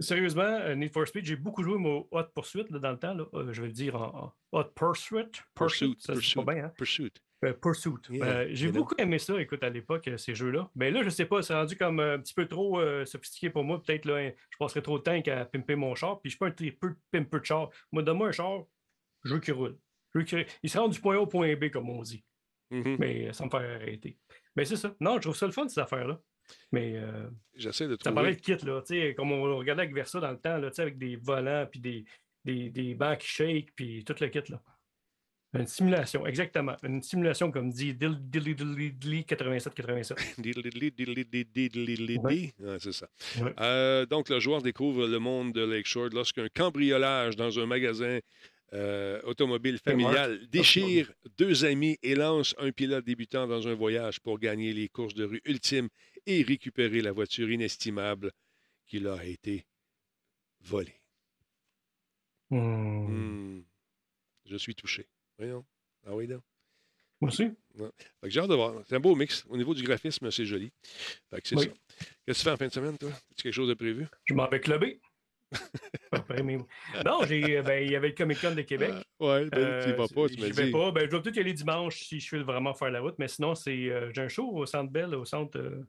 [SPEAKER 2] Sérieusement, euh, Need for Speed, j'ai beaucoup joué au Hot Pursuit là, dans le temps. là. Euh, je vais le dire en, Hot Pursuit.
[SPEAKER 1] Pursuit,
[SPEAKER 2] ça dit pas
[SPEAKER 1] Pursuit,
[SPEAKER 2] bien, hein?
[SPEAKER 1] Pursuit.
[SPEAKER 2] Euh, Pursuit.
[SPEAKER 1] Yeah,
[SPEAKER 2] Euh, j'ai beaucoup aimé ça, écoute, à l'époque, euh, ces jeux-là. Mais là, je sais pas, c'est rendu comme un petit peu trop euh, sophistiqué pour moi. Peut-être là, hein, je passerais trop de temps qu'à pimper mon char. Puis je suis pas un peu pimper de char. Moi, donne-moi un char, jeu qui roule. Jeu qui... Il se rend du point A au point B, comme on dit.
[SPEAKER 1] Mhm.
[SPEAKER 2] Mais ça me fait arrêter. Mais c'est ça. Non, je trouve ça le fun, ces affaires-là. Mais euh,
[SPEAKER 1] J'essaie de
[SPEAKER 2] ça
[SPEAKER 1] trouver.
[SPEAKER 2] de kit, là, comme on regardait avec Versa dans le temps, là, avec des volants, puis des, des, des bancs qui shake, puis tout le kit. Là. Une simulation, exactement. Une simulation, comme dit 87-87.
[SPEAKER 1] Diddly, diddly, diddly, diddly, diddly.
[SPEAKER 2] Ouais.
[SPEAKER 1] Ouais, c'est ça.
[SPEAKER 2] Ouais.
[SPEAKER 1] Euh, donc, le joueur découvre le monde de Lakeshore lorsqu'un cambriolage dans un magasin euh, automobile familial déchire deux amis et lance un pilote débutant dans un voyage pour gagner les courses de rue ultimes et récupérer la voiture inestimable qui leur a été volée.
[SPEAKER 2] Hmm.
[SPEAKER 1] Hmm. Je suis touché. Voyons. Ah oui, non.
[SPEAKER 2] Moi aussi.
[SPEAKER 1] Ouais. Fait que j'ai hâte de voir. C'est un beau mix. Au niveau du graphisme, c'est joli. Fait que c'est
[SPEAKER 2] Oui.
[SPEAKER 1] ça. Qu'est-ce que tu fais en fin de semaine, toi? As-tu quelque chose de prévu?
[SPEAKER 2] Je m'en vais clubber. Non, j'ai, ben, il y avait le Comic Con de Québec.
[SPEAKER 1] ouais, ben, tu y vas pas, tu
[SPEAKER 2] j'y
[SPEAKER 1] m'as
[SPEAKER 2] vais
[SPEAKER 1] dit.
[SPEAKER 2] pas. Ben, je vais peut-être y aller dimanche si je fais vraiment faire la route. Mais sinon, c'est, euh, j'ai un show au Centre Bell, au Centre euh,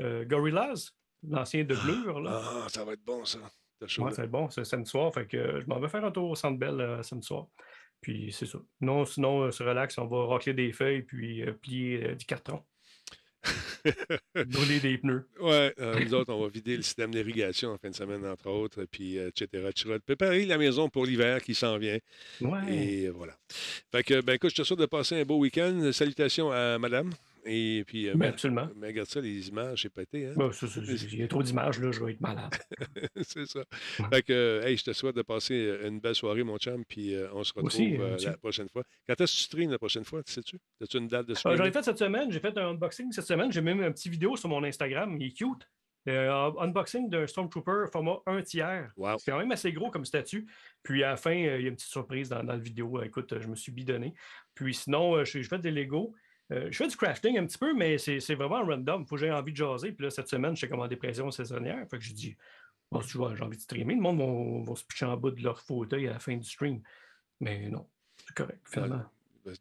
[SPEAKER 2] euh, Gorillaz, l'ancien de Blur. Là.
[SPEAKER 1] Ah, ça va être bon, ça.
[SPEAKER 2] Ouais, ça va être bon, c'est samedi soir. Fait que euh, je m'en vais faire un tour au Centre Bell euh, samedi soir. Puis c'est ça. Non, sinon, euh, se relax, on va racler des feuilles puis euh, plier euh, du carton. Brûler des pneus.
[SPEAKER 1] Ouais, euh, nous autres, on va vider le système d'irrigation en fin de semaine, entre autres, puis etc., etc. Préparer la maison pour l'hiver qui s'en vient.
[SPEAKER 2] Ouais.
[SPEAKER 1] Et voilà. Fait que, ben écoute, je te souhaite de passer un beau week-end. Salutations à madame. Et puis, euh,
[SPEAKER 2] ben, absolument.
[SPEAKER 1] mais regarde ça, les images, c'est pété, hein?
[SPEAKER 2] Ben, ça, ça, Il y a trop d'images, là, je vais être malade.
[SPEAKER 1] c'est ça. Fait que, hey, je te souhaite de passer euh, une belle soirée, mon chum, puis euh, on se retrouve
[SPEAKER 2] Aussi,
[SPEAKER 1] euh,
[SPEAKER 2] aussi.
[SPEAKER 1] la prochaine fois. Quand est-ce que tu streams la prochaine fois, sais-tu? As-tu une date de stream?
[SPEAKER 2] J'en ai fait cette semaine, j'ai fait un unboxing cette semaine. J'ai même un petit vidéo sur mon Instagram, il est cute. Euh, un unboxing d'un Stormtrooper format 1 tiers.
[SPEAKER 1] Wow.
[SPEAKER 2] C'est quand même assez gros comme statut. Puis à la fin, euh, il y a une petite surprise dans, dans la vidéo. Euh, Écoute, je me suis bidonné. Puis sinon, je je fais des Lego. Euh, je fais du crafting un petit peu, mais c'est vraiment random. Faut que j'ai envie de jaser. Puis là, cette semaine, j'ai commandé pression saisonnière. Fait que j'ai dit, bon, si j'ai envie de streamer. Le monde va, va se pitcher en bas de leur fauteuil à la fin du stream. Mais non, c'est correct, finalement.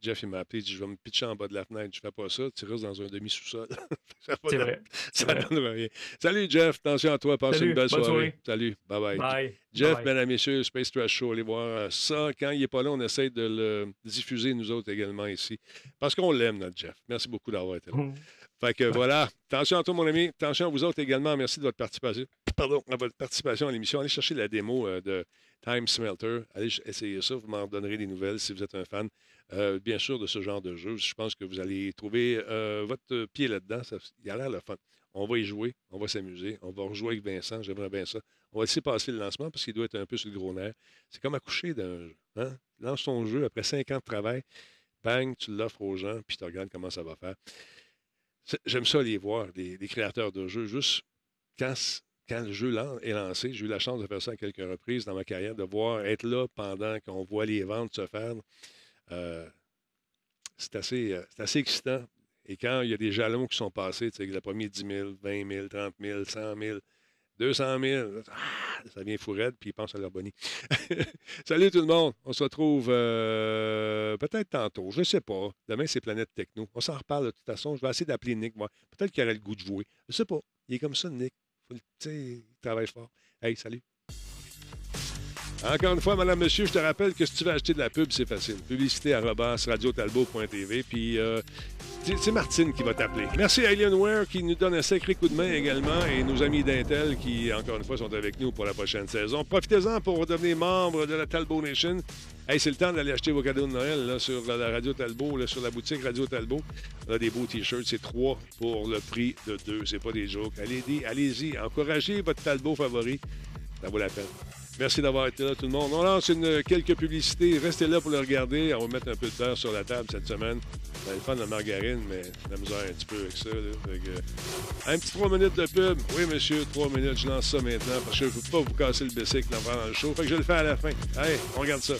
[SPEAKER 1] Jeff, il m'a appelé, il dit Je vais me pitcher en bas de la fenêtre. Je fais pas ça, tu restes dans un demi-sous-sol. Ça
[SPEAKER 2] C'est vrai.
[SPEAKER 1] Ça donne rien. Salut, Jeff. Attention à toi. Passe
[SPEAKER 2] Salut,
[SPEAKER 1] une belle soirée.
[SPEAKER 2] soirée.
[SPEAKER 1] Salut. Bye bye.
[SPEAKER 2] Bye.
[SPEAKER 1] Jeff,
[SPEAKER 2] Bye.
[SPEAKER 1] mesdames et messieurs, Space Trash Show, allez voir ça. Quand il n'est pas là, on essaie de le diffuser, nous autres également ici. Parce qu'on l'aime, notre Jeff. Merci beaucoup d'avoir été là.
[SPEAKER 2] Hum.
[SPEAKER 1] Fait que voilà. Attention à toi, mon ami. Attention à vous autres également. Merci de votre participation. Pardon, à votre participation à l'émission. Allez chercher la démo euh, de Time Smelter. Allez essayer ça. Vous m'en donnerez des nouvelles si vous êtes un fan. Euh, bien sûr, de ce genre de jeu. Je pense que vous allez trouver euh, votre pied là-dedans. Il a l'air le fun. On va y jouer, on va s'amuser, on va rejouer avec Vincent, j'aimerais bien ça. On va laisser passer le lancement parce qu'il doit être un peu sur le gros nerf. C'est comme accoucher d'un jeu. Hein? Lance ton jeu après cinq ans de travail, bang, tu l'offres aux gens, puis tu regardes comment ça va faire. J'aime ça les voir, les, créateurs de jeux, juste quand, quand le jeu est lancé, j'ai eu la chance de faire ça à quelques reprises dans ma carrière, de voir être là pendant qu'on voit les ventes se faire. Euh, c'est assez, euh, assez excitant. Et quand il y a des jalons qui sont passés, tu sais, le premier 10 000, 20 000, 30 000, 100 000, 200 000, ah, ça vient fou raide, puis ils pensent à leur bonnie. Salut tout le monde. On se retrouve euh, peut-être tantôt. Je ne sais pas. Demain, c'est Planète Techno. On s'en reparle de toute façon. Je vais essayer d'appeler Nick. Peut-être qu'il aurait le goût de jouer. Je ne sais pas. Il est comme ça, Nick. Sais, il travaille fort. Hey, salut. Encore une fois, madame, monsieur, je te rappelle que si tu veux acheter de la pub, c'est facile. Publicité à radiotalbo.tv. Puis euh, c'est Martine qui va t'appeler. Merci à Alienware qui nous donne un sacré coup de main également et nos amis d'Intel qui, encore une fois, sont avec nous pour la prochaine saison. Profitez-en pour devenir membre de la Talbot Nation. Hey, c'est le temps d'aller acheter vos cadeaux de Noël sur la Radio Talbot, sur la boutique Radio Talbot. On a des beaux t-shirts. C'est trois pour le prix de deux. C'est pas des jokes. Allez-y, allez-y. Encouragez votre Talbot favori. Ça vaut la peine. Merci d'avoir été là, tout le monde. On lance une, quelques publicités. Restez là pour le regarder. On va mettre un peu de beurre sur la table cette semaine. On le fun de margarine, mais la misère un petit peu avec ça. que, un petit trois minutes de pub. Oui, monsieur, trois minutes. Je lance ça maintenant parce que je ne veux pas vous casser le bicycle dans le show. Fait que je le fais à la fin. Allez, on regarde ça.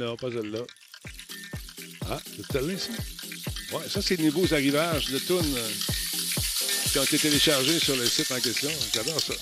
[SPEAKER 1] Non, pas celle-là. Ah, c'est celle-là? Ouais, ça, c'est les nouveaux arrivages de tunes euh, qui ont été téléchargés sur le site en question. J'adore ça.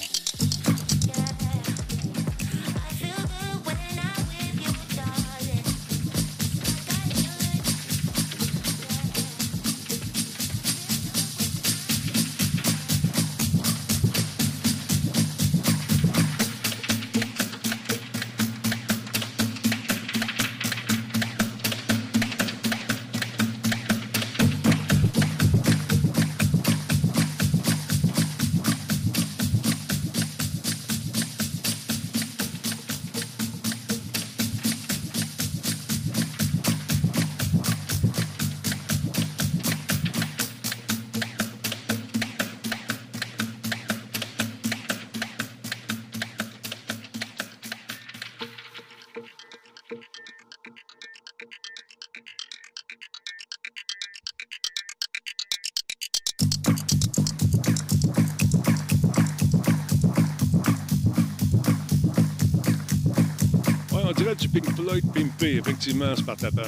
[SPEAKER 1] Effectivement, Spartateur.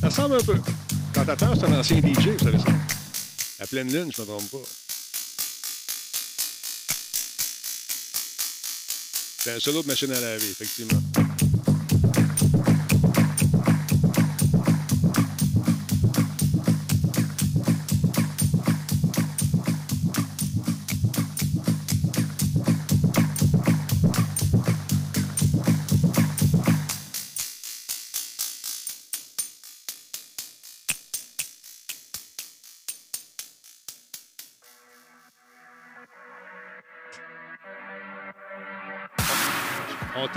[SPEAKER 1] Ça ressemble un peu. Spartateur, c'est un ancien DJ, vous savez ça. À pleine lune, je ne me trompe pas. C'est un solo de machine à laver, effectivement.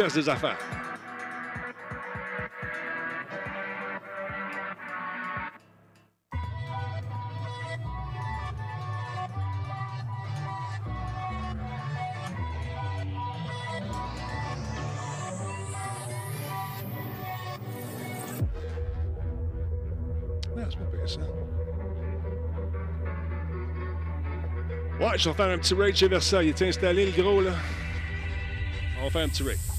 [SPEAKER 1] On teste des affaires. Ah. Ouais, je vais faire un petit raid chez Versailles. Il est installé, le gros, là. On va faire un petit raid.